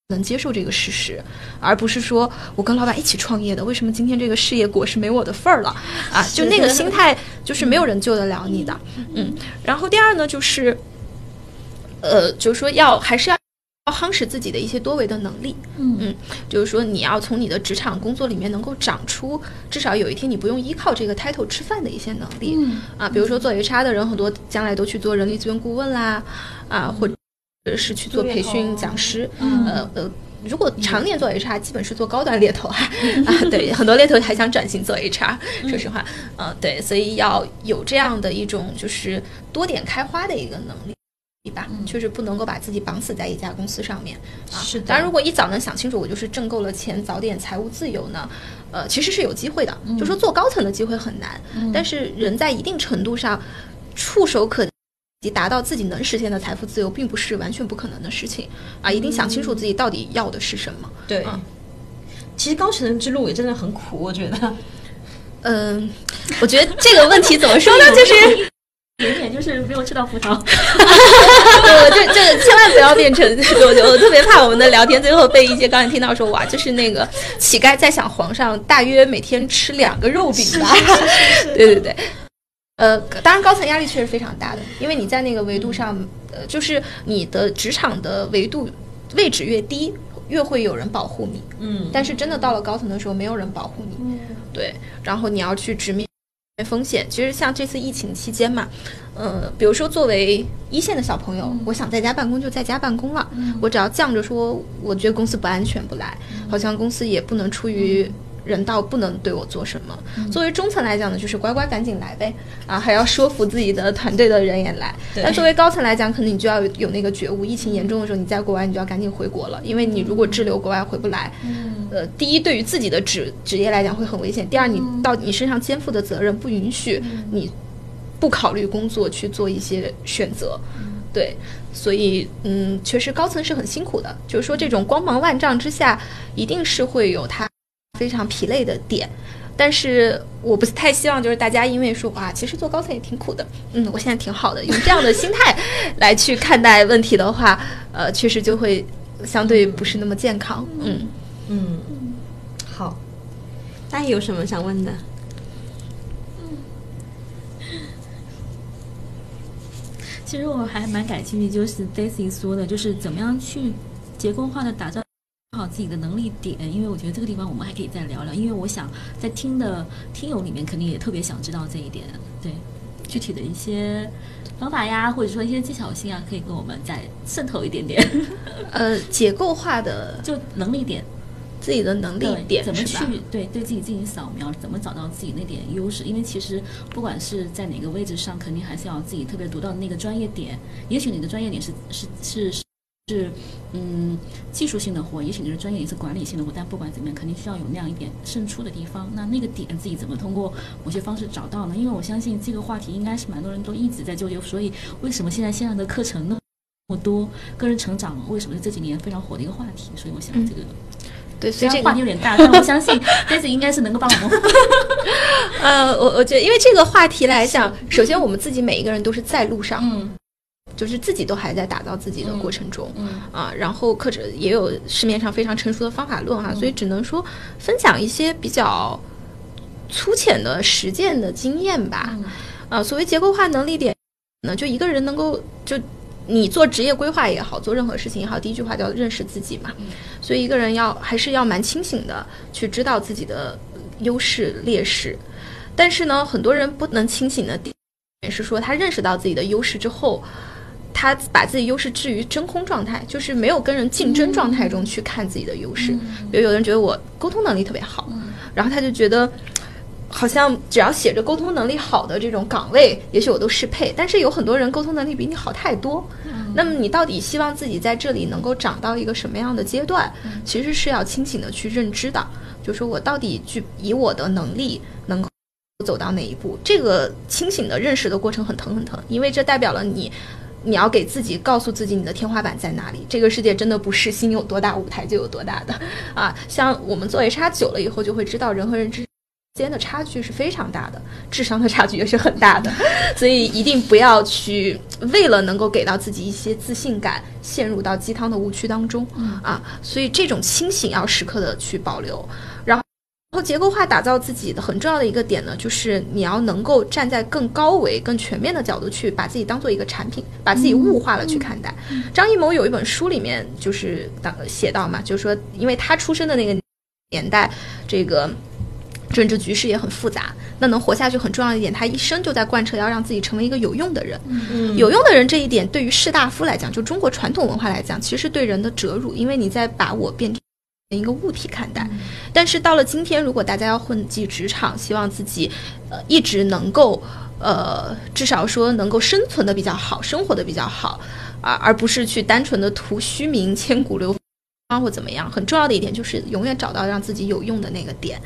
能接受这个事实，而不是说我跟老板一起创业的，为什么今天这个事业果实没我的份儿了啊？就那个心态，就是没有人救得了你的。嗯，然后第二呢，就是，呃，就是说要还是要。要夯实自己的一些多维的能力，嗯。嗯，就是说你要从你的职场工作里面能够长出至少有一天你不用依靠这个 title 吃饭的一些能力，嗯。啊，比如说做 HR 的人很多将来都去做人力资源顾问啦，啊，或者是去做培训讲师，呃呃，如果常年做 HR，基本是做高端猎头啊，啊，对，很多猎头还想转型做 HR，说实话，嗯，对，所以要有这样的一种就是多点开花的一个能力。吧，就是不能够把自己绑死在一家公司上面啊。是的。当然，如果一早能想清楚，我就是挣够了钱，早点财务自由呢，呃，其实是有机会的。就说做高层的机会很难，但是人在一定程度上触手可及，达到自己能实现的财富自由，并不是完全不可能的事情啊。一定想清楚自己到底要的是什么。对。其实高层之路也真的很苦，我觉得。嗯，我觉得这个问题怎么说呢？就是。点点就是没有吃到葡萄，我这这个千万不要变成，我我特别怕我们的聊天最后被一些刚才听到说哇，就是那个乞丐在想皇上大约每天吃两个肉饼吧？对对对，呃，当然高层压力确实非常大的，因为你在那个维度上，呃，就是你的职场的维度位置越低，越会有人保护你，嗯，但是真的到了高层的时候，没有人保护你，嗯，对，然后你要去直面。风险。其实像这次疫情期间嘛，呃，比如说作为一线的小朋友，我想在家办公就在家办公了，我只要犟着说，我觉得公司不安全不来，好像公司也不能出于。人道不能对我做什么。作为中层来讲呢，就是乖乖赶紧来呗，啊，还要说服自己的团队的人也来。但作为高层来讲，可能你就要有那个觉悟，疫情严重的时候，你在国外你就要赶紧回国了，因为你如果滞留国外回不来，呃，第一对于自己的职职业来讲会很危险；第二，你到你身上肩负的责任不允许你不考虑工作去做一些选择。对，所以嗯，确实高层是很辛苦的，就是说这种光芒万丈之下，一定是会有他。非常疲累的点。但是我不太希望就是大家因为说哇，其实做高层也挺苦的，嗯，我现在挺好的，用这样的心态来去看待问题的话，呃，确实就会相对不是那么健康，嗯嗯，好，大家有什么想问的？其实我还蛮感兴趣，就是 Daisy 说的，就是怎么样去结构化的打造好自己的能力点，因为我觉得这个地方我们还可以再聊聊，因为我想在听的听友里面肯定也特别想知道这一点，对具体的一些方法呀，或者说一些技巧性啊，可以跟我们再渗透一点点。呃，结构化的就能力点，自己的能力点怎么去对对自己进行扫描，怎么找到自己那点优势？因为其实不管是在哪个位置上，肯定还是要自己特别独到的那个专业点。也许你的专业点是是是是是嗯技术性的活，也许你的专业也是管理性的活，但不管怎么样，肯定需要有那样一点胜出的地方。那那个点自己怎么通过某些方式找到呢？因为我相信这个话题应该是蛮多人都一直在纠结，所以为什么现在线上的课程那么多，个人成长为什么是这几年非常火的一个话题？所以我想这个。对，所虽然以这个话题有点大，但我相信 Daisy 应该是能够帮我们。呃，我我觉得，因为这个话题来讲，首先我们自己每一个人都是在路上，嗯就是自己都还在打造自己的过程中，嗯啊，然后课程也有市面上非常成熟的方法论哈，所以只能说分享一些比较粗浅的实践的经验吧。嗯啊，所谓结构化能力点呢，就一个人能够就。你做职业规划也好，做任何事情也好，第一句话叫认识自己嘛。所以一个人要还是要蛮清醒的，去知道自己的优势劣势。但是呢，很多人不能清醒的点是说，他认识到自己的优势之后，他把自己优势置于真空状态，就是没有跟人竞争状态中去看自己的优势。比如有的人觉得我沟通能力特别好，然后他就觉得。好像只要写着沟通能力好的这种岗位，也许我都适配。但是有很多人沟通能力比你好太多，那么你到底希望自己在这里能够长到一个什么样的阶段？其实是要清醒的去认知的，就说我到底去以我的能力能够走到哪一步？这个清醒的认识的过程很疼很疼，因为这代表了你。你要给自己告诉自己你的天花板在哪里。这个世界真的不是心有多大舞台就有多大的啊！像我们做 HR 久了以后，就会知道人和人之间的差距是非常大的，智商的差距也是很大的，所以一定不要去为了能够给到自己一些自信感，陷入到鸡汤的误区当中啊！所以这种清醒要时刻的去保留，然后。然后结构化打造自己的很重要的一个点呢，就是你要能够站在更高维、更全面的角度去把自己当做一个产品，把自己物化了去看待。张艺谋有一本书里面就是当写到嘛，就是说，因为他出生的那个年代，这个政治局势也很复杂，那能活下去很重要一点，他一生就在贯彻要让自己成为一个有用的人。嗯有用的人这一点，对于士大夫来讲，就中国传统文化来讲，其实对人的折辱，因为你在把我变成一个物体看待。但是到了今天，如果大家要混迹职场，希望自己呃一直能够呃至少说能够生存的比较好，生活的比较好而，而不是去单纯的图虚名、千古流芳或怎么样。很重要的一点就是永远找到让自己有用的那个点，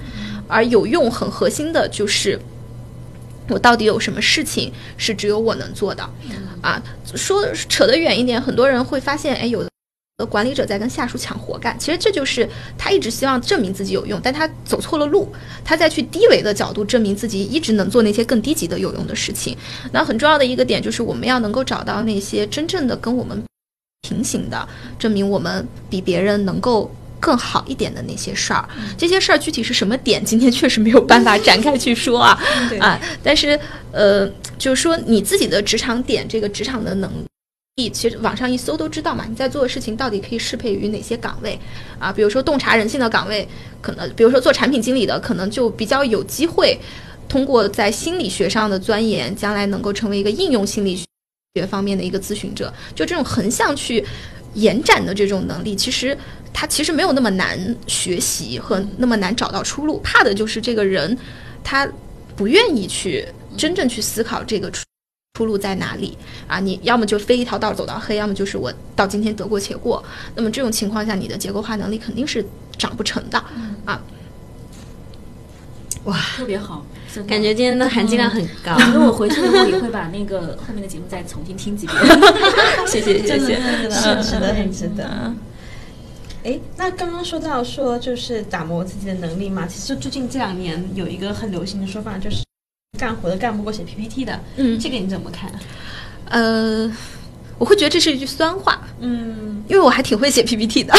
而有用很核心的就是。我到底有什么事情是只有我能做的？啊，说扯得远一点，很多人会发现，哎，有的管理者在跟下属抢活干。其实这就是他一直希望证明自己有用，但他走错了路，他在去低维的角度证明自己一直能做那些更低级的有用的事情。那很重要的一个点就是，我们要能够找到那些真正的跟我们平行的，证明我们比别人能够。更好一点的那些事儿，这些事儿具体是什么点，今天确实没有办法展开去说啊啊！但是呃，就是说你自己的职场点，这个职场的能力，其实网上一搜都知道嘛。你在做的事情到底可以适配于哪些岗位啊？比如说洞察人性的岗位，可能比如说做产品经理的，可能就比较有机会通过在心理学上的钻研，将来能够成为一个应用心理学方面的一个咨询者。就这种横向去延展的这种能力，其实。他其实没有那么难学习和那么难找到出路，怕的就是这个人，他不愿意去真正去思考这个出出路在哪里啊！你要么就非一条道走到黑，要么就是我到今天得过且过。那么这种情况下，你的结构化能力肯定是长不成的啊！哇，特别好，感觉今天的含金量很高。那我回去以后也会把那个后面的节目再重新听几遍。谢 谢谢谢，是的真的很值得，很值得。哎，那刚刚说到说就是打磨自己的能力嘛，其实最近这两年有一个很流行的说法，就是干活的干不过写 PPT 的，嗯。这个你怎么看？呃，我会觉得这是一句酸话，嗯，因为我还挺会写 PPT 的，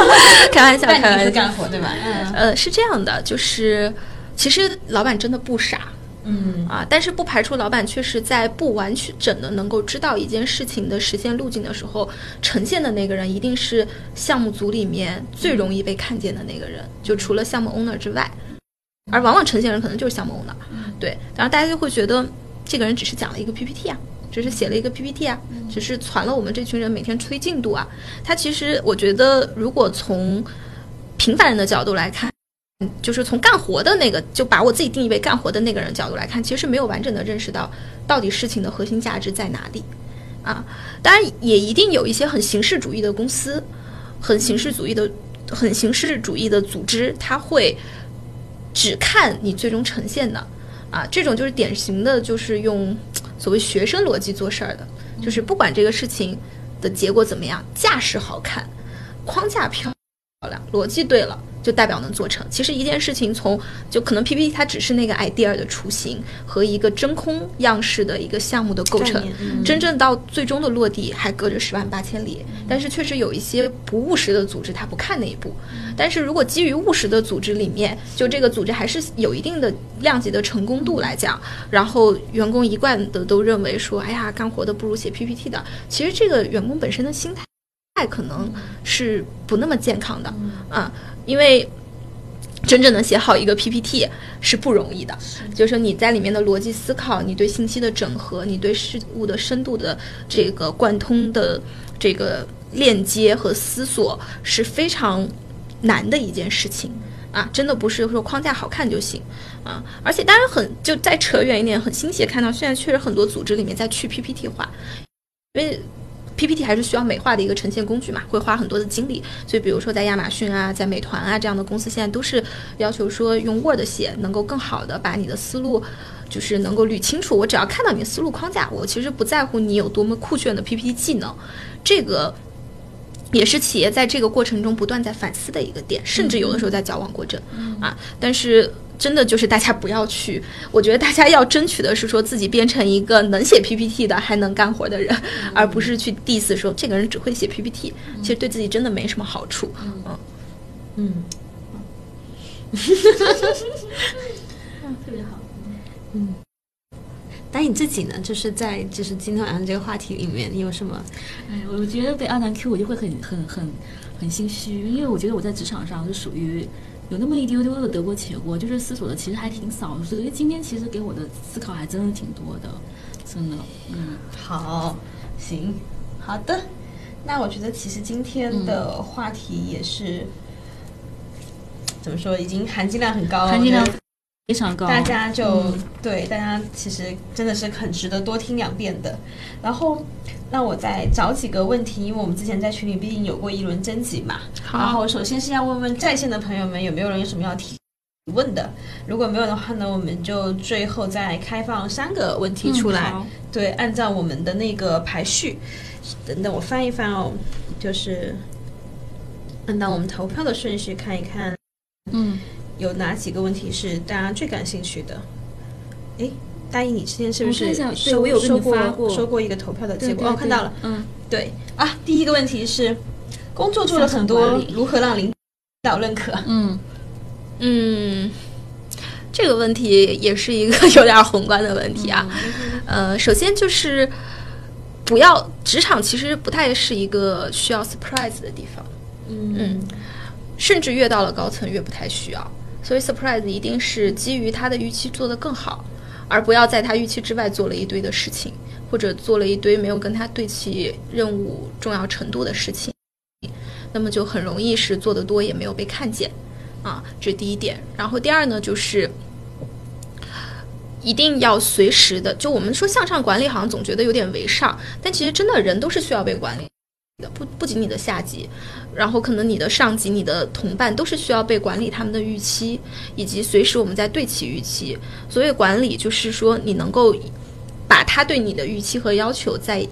开玩笑，开玩笑。干活对吧？嗯。呃，是这样的，就是其实老板真的不傻。嗯。啊，但是不排除老板确实在不完整的能够知道一件事情的实现路径的时候，呈现的那个人一定是项目组里面最容易被看见的那个人，就除了项目 owner 之外，而往往呈现人可能就是项目 owner，对，然后大家就会觉得这个人只是讲了一个 PPT 啊。只是写了一个 PPT 啊，只是传了我们这群人每天催进度啊。他其实，我觉得，如果从平凡人的角度来看，就是从干活的那个，就把我自己定义为干活的那个人角度来看，其实是没有完整的认识到到底事情的核心价值在哪里啊。当然，也一定有一些很形式主义的公司，很形式主义的、很形式主义的组织，他会只看你最终呈现的啊。这种就是典型的，就是用所谓学生逻辑做事儿的，就是不管这个事情的结果怎么样，架势好看，框架漂亮，逻辑对了，就代表能做成。其实一件事情从就可能 PPT 它只是那个 idea 的雏形和一个真空样式的一个项目的构成，嗯真正到最终的落地还隔着十万八千里。但是确实有一些不务实的组织，他不看那一步。但是如果基于务实的组织里面，就这个组织还是有一定的量级的成功度来讲，然后员工一贯的都认为说，哎呀，干活的不如写 PPT 的。其实这个员工本身的心态可能是不那么健康的啊，因为。真正能写好一个 PPT 是不容易的，就是说你在里面的逻辑思考，你对信息的整合，你对事物的深度的这个贯通的这个链接和思索是非常难的一件事情啊！真的不是说框架好看就行啊！而且当然很就再扯远一点，很欣喜地看到现在确实很多组织里面在去 PPT 化，因为 PPT 还是需要美化的一个呈现工具嘛，会花很多的精力。所以，比如说在亚马逊啊，在美团啊这样的公司，现在都是要求说用 Word 写，能够更好的把你的思路，就是能够捋清楚。我只要看到你的思路框架，我其实不在乎你有多么酷炫的 PPT 技能，这个。也是企业在这个过程中不断在反思的一个点，甚至有的时候在矫枉过正、啊。但是真的就是大家不要去，我觉得大家要争取的是说自己变成一个能写 PPT 的还能干活的人，而不是去 diss 说这个人只会写 PPT，其实对自己真的没什么好处。嗯 嗯，特别好。那你自己呢？就是在就是今天晚上这个话题里面，你有什么？哎，我觉得被阿南 Q 我就会很很很很心虚，因为我觉得我在职场上是属于有那么一丢丢的得过且过，就是思索的其实还挺少，所以今天其实给我的思考还真的挺多的，真的，嗯，好，行，好的。那我觉得其实今天的话题也是、怎么说，已经含金量很高，含金量非常高。大家就、嗯对大家其实真的是很值得多听两遍的。然后那我再找几个问题，因为我们之前在群里毕竟有过一轮征集嘛。好然后首先是要问问在线的朋友们有没有人有什么要提问的，如果没有的话呢，我们就最后再开放三个问题出来。对，按照我们的那个排序，等等我翻一翻哦，就是按照我们投票的顺序看一看。嗯，有哪几个问题是大家最感兴趣的？哎，大一，你之前是不是对收我有跟收你发过收过一个投票的结果？哦，看到了。嗯，对啊，第一个问题是，工作做了很多如何让领导认可？嗯嗯，这个问题也是一个有点宏观的问题啊。呃，首先就是不要职场其实不太是一个需要 surprise 的地方。嗯，甚至越到了高层越不太需要，所以 surprise 一定是基于他的预期做得更好，而不要在他预期之外做了一堆的事情，或者做了一堆没有跟他对齐任务重要程度的事情，那么就很容易是做得多也没有被看见，啊，这是第一点。然后第二呢，就是一定要随时的，就我们说向上管理，好像总觉得有点为上，但其实真的人都是需要被管理，不不仅你的下级，然后可能你的上级、你的同伴都是需要被管理他们的预期，以及随时我们在对齐预期。所谓管理，就是说你能够把他对你的预期和要求在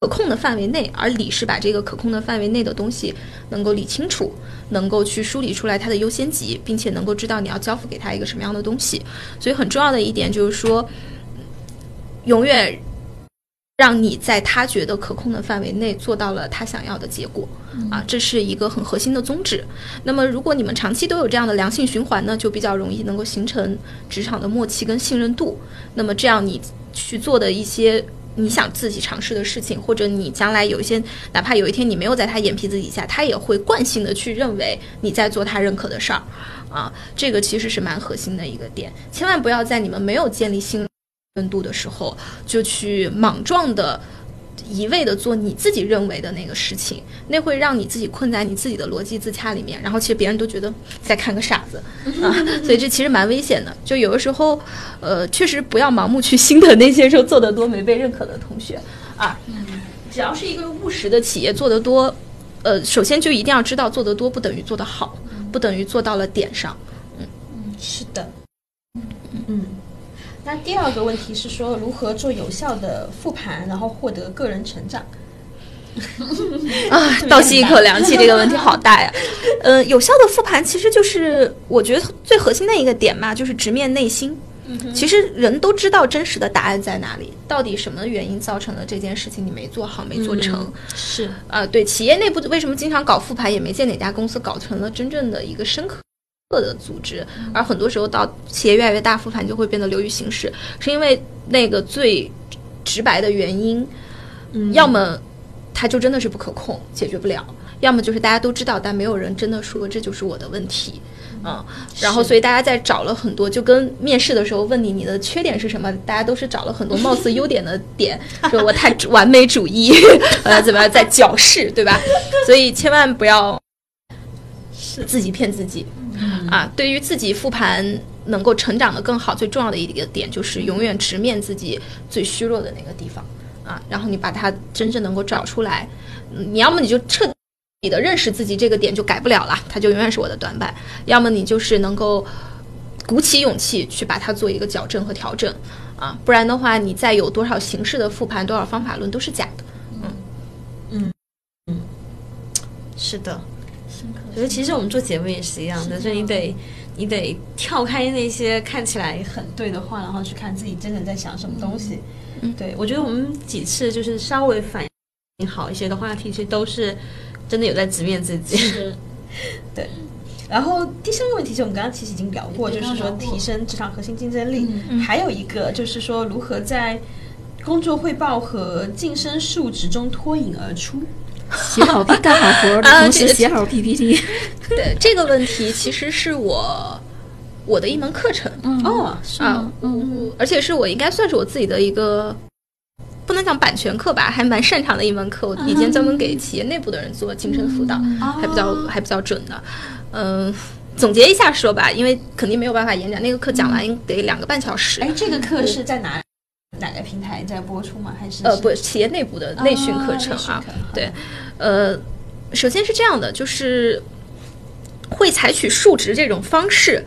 可控的范围内，而理是把这个可控的范围内的东西能够理清楚，能够去梳理出来它的优先级，并且能够知道你要交付给他一个什么样的东西。所以很重要的一点就是说，永远让你在他觉得可控的范围内做到了他想要的结果啊，这是一个很核心的宗旨。那么如果你们长期都有这样的良性循环呢，就比较容易能够形成职场的默契跟信任度。那么这样你去做的一些。你想自己尝试的事情，或者你将来有一些，哪怕有一天你没有在他眼皮子底下，他也会惯性的去认为你在做他认可的事儿，啊，这个其实是蛮核心的一个点，千万不要在你们没有建立信任度的时候，就去莽撞的。一味的做你自己认为的那个事情，那会让你自己困在你自己的逻辑自洽里面，然后其实别人都觉得在看个傻子啊，所以这其实蛮危险的。就有的时候，呃，确实不要盲目去心疼那些说做得多没被认可的同学啊。只要是一个务实的企业，做得多，呃，首先就一定要知道做得多不等于做得好，不等于做到了点上。嗯嗯，是的。嗯嗯。那第二个问题是说，如何做有效的复盘，然后获得个人成长？啊，倒吸一口凉气，这个问题好大呀。呃，有效的复盘其实就是我觉得最核心的一个点嘛，就是直面内心。其实人都知道真实的答案在哪里，到底什么原因造成了这件事情你没做好、没做成？是啊，对，企业内部为什么经常搞复盘，也没见哪家公司搞成了真正的一个深刻。的组织，而很多时候到企业越来越大，复盘就会变得流于形式，是因为那个最直白的原因，嗯要么它就真的是不可控，解决不了；要么就是大家都知道，但没有人真的说这就是我的问题，嗯。然后，所以大家在找了很多，就跟面试的时候问你你的缺点是什么，大家都是找了很多貌似优点的点，说我太完美主义，呃，怎么样在矫饰，对吧？所以千万不要是自己骗自己。啊，对于自己复盘能够成长的更好，最重要的一个点就是永远直面自己最虚弱的那个地方啊，然后你把它真正能够找出来，你要么你就彻底的认识自己这个点就改不了了，它就永远是我的短板；要么你就是能够鼓起勇气去把它做一个矫正和调整啊，不然的话，你再有多少形式的复盘，多少方法论都是假的。嗯嗯嗯，是的。觉得其实我们做节目也是一样的，就你得你得跳开那些看起来很对的话，然后去看自己真的在想什么东西。嗯，对我觉得我们几次就是稍微反应好一些的话题，其实都是真的有在直面自己。对。然后第三个问题是我们刚刚其实已经聊过，就是说提升职场核心竞争力。还有一个就是说如何在工作汇报和晋升述职中脱颖而出。写好干好活的 同时写好 PPT。对这个问题，其实是我我的一门课程哦啊，嗯，而且是我应该算是我自己的一个不能讲版权课吧，还蛮擅长的一门课。我以前专门给企业内部的人做精神辅导，还比较还比较准的。嗯，总结一下说吧，因为肯定没有办法演讲，那个课讲完得两个半小时。哎，这个课是在哪？哪个平台在播出吗？还是呃不，企业内部的内训课程啊？对，呃，首先是这样的，就是会采取数值这种方式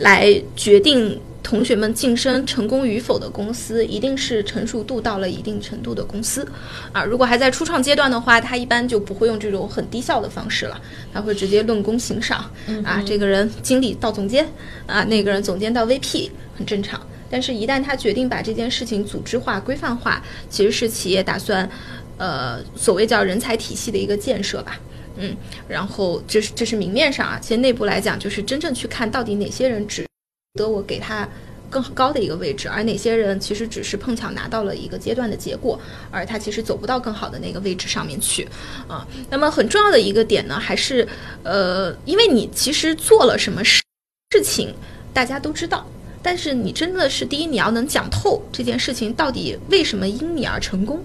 来决定同学们晋升成功与否的公司，一定是成熟度到了一定程度的公司啊。如果还在初创阶段的话，他一般就不会用这种很低效的方式了，他会直接论功行赏啊。这个人经理到总监啊，那个人总监到 VP，很正常。但是，一旦他决定把这件事情组织化、规范化，其实是企业打算，呃，所谓叫人才体系的一个建设吧，嗯，然后这是这是明面上啊，其实内部来讲，就是真正去看到底哪些人值得我给他更高的一个位置，而哪些人其实只是碰巧拿到了一个阶段的结果，而他其实走不到更好的那个位置上面去，啊，那么很重要的一个点呢，还是呃，因为你其实做了什么事事情，大家都知道。但是你真的是第一，你要能讲透这件事情到底为什么因你而成功；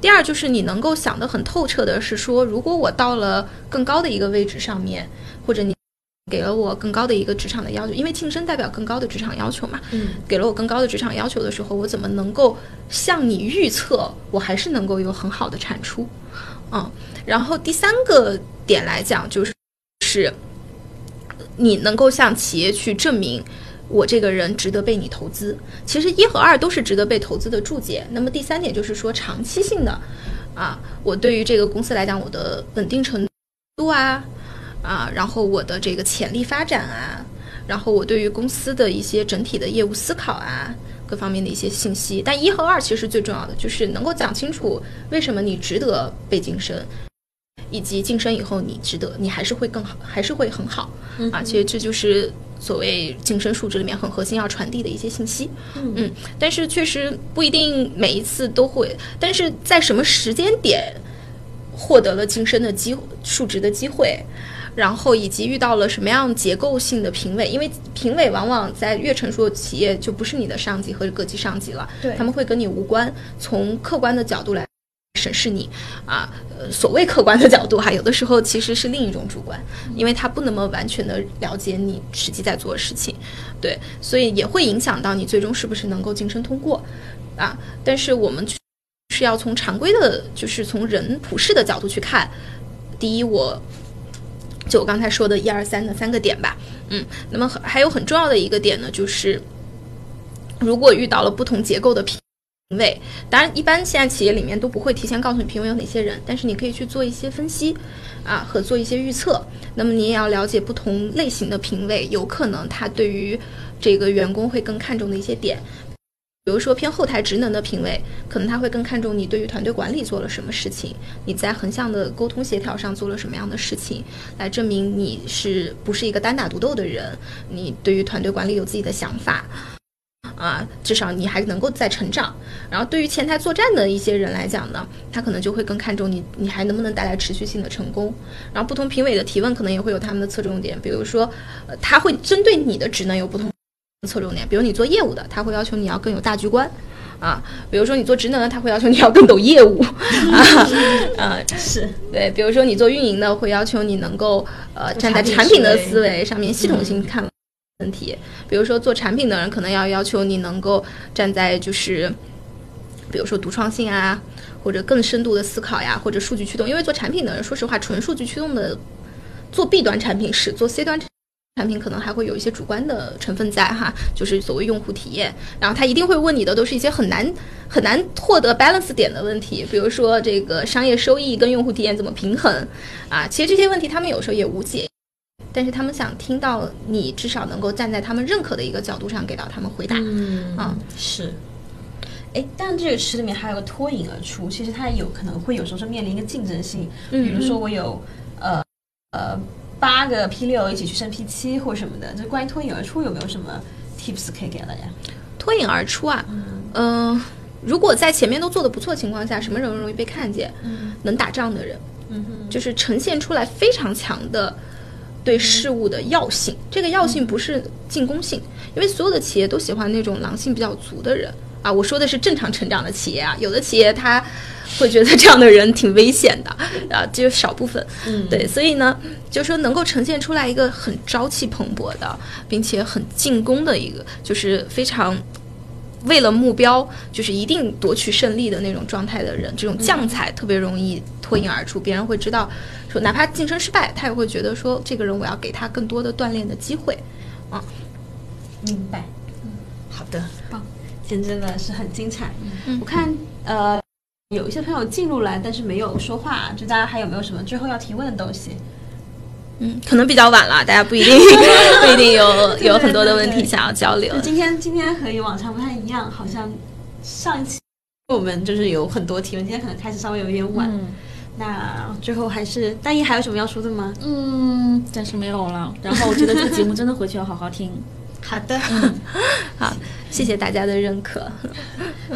第二，就是你能够想得很透彻的是说，如果我到了更高的一个位置上面，或者你给了我更高的一个职场的要求，因为晋升代表更高的职场要求嘛，嗯，给了我更高的职场要求的时候，我怎么能够向你预测我还是能够有很好的产出？嗯，然后第三个点来讲，就是是你能够向企业去证明。我这个人值得被你投资，其实一和二都是值得被投资的注解。那么第三点就是说长期性的，啊，我对于这个公司来讲，我的稳定程度啊，啊，然后我的这个潜力发展啊，然后我对于公司的一些整体的业务思考啊，各方面的一些信息。但一和二其实最重要的就是能够讲清楚为什么你值得被晋升，以及晋升以后你值得，你还是会更好，还是会很好啊。其实这就是所谓晋升数值里面很核心要传递的一些信息。嗯，但是确实不一定每一次都会，但是在什么时间点获得了晋升的机数值的机会，然后以及遇到了什么样结构性的评委，因为评委往往在越成熟的企业就不是你的上级和各级上级了，对他们会跟你无关，从客观的角度来。审视你啊，呃，所谓客观的角度哈，有的时候其实是另一种主观，因为他不那么完全的了解你实际在做的事情，对，所以也会影响到你最终是不是能够晋升通过啊。但是我们是要从常规的，就是从人普世的角度去看。第一，我就我刚才说的一二三的三个点吧，嗯，那么很还有很重要的一个点呢，就是如果遇到了不同结构的评评委，当然一般现在企业里面都不会提前告诉你评委有哪些人，但是你可以去做一些分析啊和做一些预测。那么你也要了解不同类型的评委，有可能他对于这个员工会更看重的一些点。比如说偏后台职能的评委，可能他会更看重你对于团队管理做了什么事情，你在横向的沟通协调上做了什么样的事情，来证明你是不是一个单打独斗的人，你对于团队管理有自己的想法。啊，至少你还能够再成长。然后对于前台作战的一些人来讲呢，他可能就会更看重你，你还能不能带来持续性的成功。然后不同评委的提问可能也会有他们的侧重点，比如说，呃，他会针对你的职能有不同的侧重点。比如你做业务的，他会要求你要更有大局观。啊，比如说你做职能的，他会要求你要更懂业务，啊，呃，是对，比如说你做运营的，会要求你能够呃站在产品的思维上面系统性看问题。比如说做产品的人，可能要要求你能够站在就是，比如说独创性啊，或者更深度的思考呀，或者数据驱动。因为做产品的人，说实话，纯数据驱动的做 B 端产品是做 C 端。产品可能还会有一些主观的成分在哈，就是所谓用户体验，然后他一定会问你的都是一些很难很难获得 balance 点的问题，比如说这个商业收益跟用户体验怎么平衡啊？其实这些问题他们有时候也无解，但是他们想听到你至少能够站在他们认可的一个角度上给到他们回答。嗯啊是。哎，但这个池里面还有个脱颖而出，其实它有可能会有时候是面临一个竞争性，嗯比如说我有呃呃八个 P 六一起去升 P 七或什么的，就关于脱颖而出有没有什么 tips 可以给到大家？脱颖而出啊，嗯、如果在前面都做的不错的情况下，什么人容易被看见？嗯能打仗的人，嗯哼，就是呈现出来非常强的对事物的药性。这个药性不是进攻性，因为所有的企业都喜欢那种狼性比较足的人啊。我说的是正常成长的企业啊，有的企业他会觉得这样的人挺危险的啊，只有少部分。嗯对，所以呢，就说能够呈现出来一个很朝气蓬勃的，并且很进攻的一个，就是非常。为了目标，就是一定夺取胜利的那种状态的人，这种将才特别容易脱颖而出。别人会知道，说哪怕晋升失败，他也会觉得说，这个人我要给他更多的锻炼的机会。明白。嗯好的，棒，今天真的是很精彩。嗯我看呃有一些朋友进入来，但是没有说话，就大家还有没有什么最后要提问的东西？嗯，可能比较晚了，大家不一定 不一定有有很多的问题想要交流。今天今天和以往常不太一样，好像上一期我们就是有很多提问，今天可能开始稍微有一点晚。嗯那最后还是大一还有什么要说的吗？嗯，暂时没有了。然后我觉得这个节目真的回去要好好听。好的，好，谢谢大家的认可。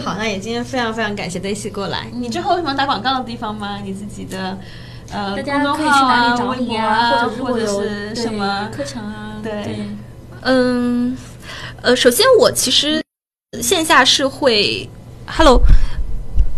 好，那也今天非常非常感谢 Daisy 过来。你最后有什么打广告的地方吗？你自己的呃，大家可以去哪里找你啊，或者是什么课程啊？对嗯，呃，首先我其实线下是会，Hello，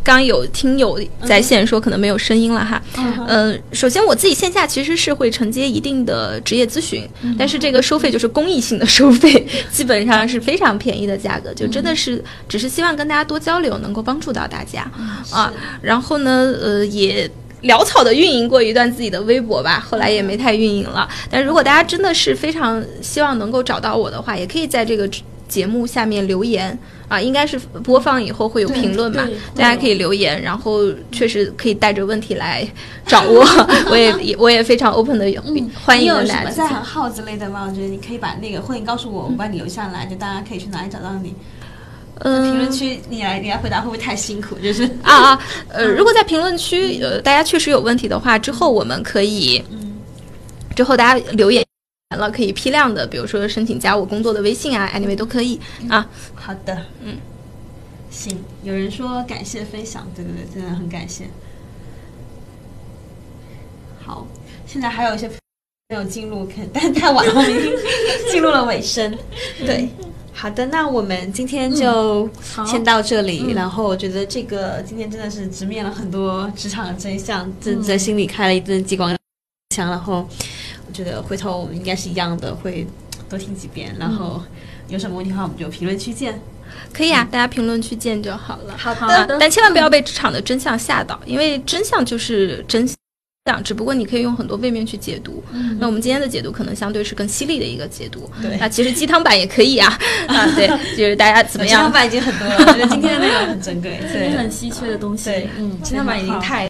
刚有听友在线说可能没有声音了哈。嗯嗯，首先我自己线下其实是会承接一定的职业咨询，但是这个收费就是公益性的收费，基本上是非常便宜的价格，就真的是只是希望跟大家多交流，能够帮助到大家啊。然后呢，呃，也。潦草的运营过一段自己的微博吧，后来也没太运营了。但如果大家真的是非常希望能够找到我的话，也可以在这个节目下面留言啊，应该是播放以后会有评论嘛大家可以留言，然后确实可以带着问题来找我，我也我也非常 open 的欢迎你有什大家。么在行号之类的吗？我觉得你可以把那个，或者你告诉我，我把你留下来，就大家可以去哪里找到你。嗯，评论区你来你来回答会不会太辛苦？就是啊啊，呃，如果在评论区呃大家确实有问题的话，之后我们可以，之后大家留言了可以批量的，比如说申请加我工作的微信啊，anyway 都可以啊。好的，嗯，行。有人说感谢分享，对对对，真的很感谢。好，现在还有一些没有进入，可但太晚了，我们已经进入了尾声。对，好的，那我们今天就先到这里。然后我觉得这个今天真的是直面了很多职场的真相，真在心里开了一阵激光枪。然后我觉得回头我们应该是一样的，会多听几遍。然后有什么问题的话，我们就评论区见。可以啊，大家评论区见就好了。好好的啊但千万不要被职场的真相吓到，因为真相就是真相，只不过你可以用很多位面去解读。那我们今天的解读可能相对是更犀利的一个解读。对那其实鸡汤版也可以啊，啊，对，就是大家怎么样？鸡汤版已经很多了，我觉得今天的内容很珍贵。是很稀缺的东西。对，嗯，鸡汤版已经太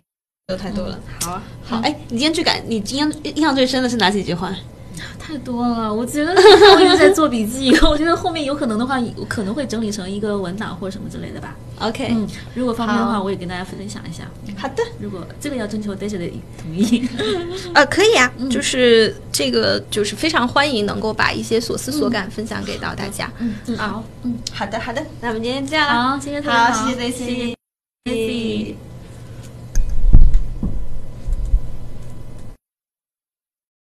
多太多了。好啊，好，哎，你今天最感，你印象印象最深的是哪几句话？太多了。我觉得我一直在做笔记，我觉得后面有可能的话，我可能会整理成一个文档或者什么之类的吧。OK，嗯，如果方便的话，我也跟大家分享一下。好的，如果这个要征求 Daisy 的同意，呃，可以啊，就是这个就是非常欢迎能够把一些所思所感分享给到大家。嗯，好，嗯，好的，好的，那我们今天这样了。好，今天好，好，谢谢 Daisy，谢谢 Daisy。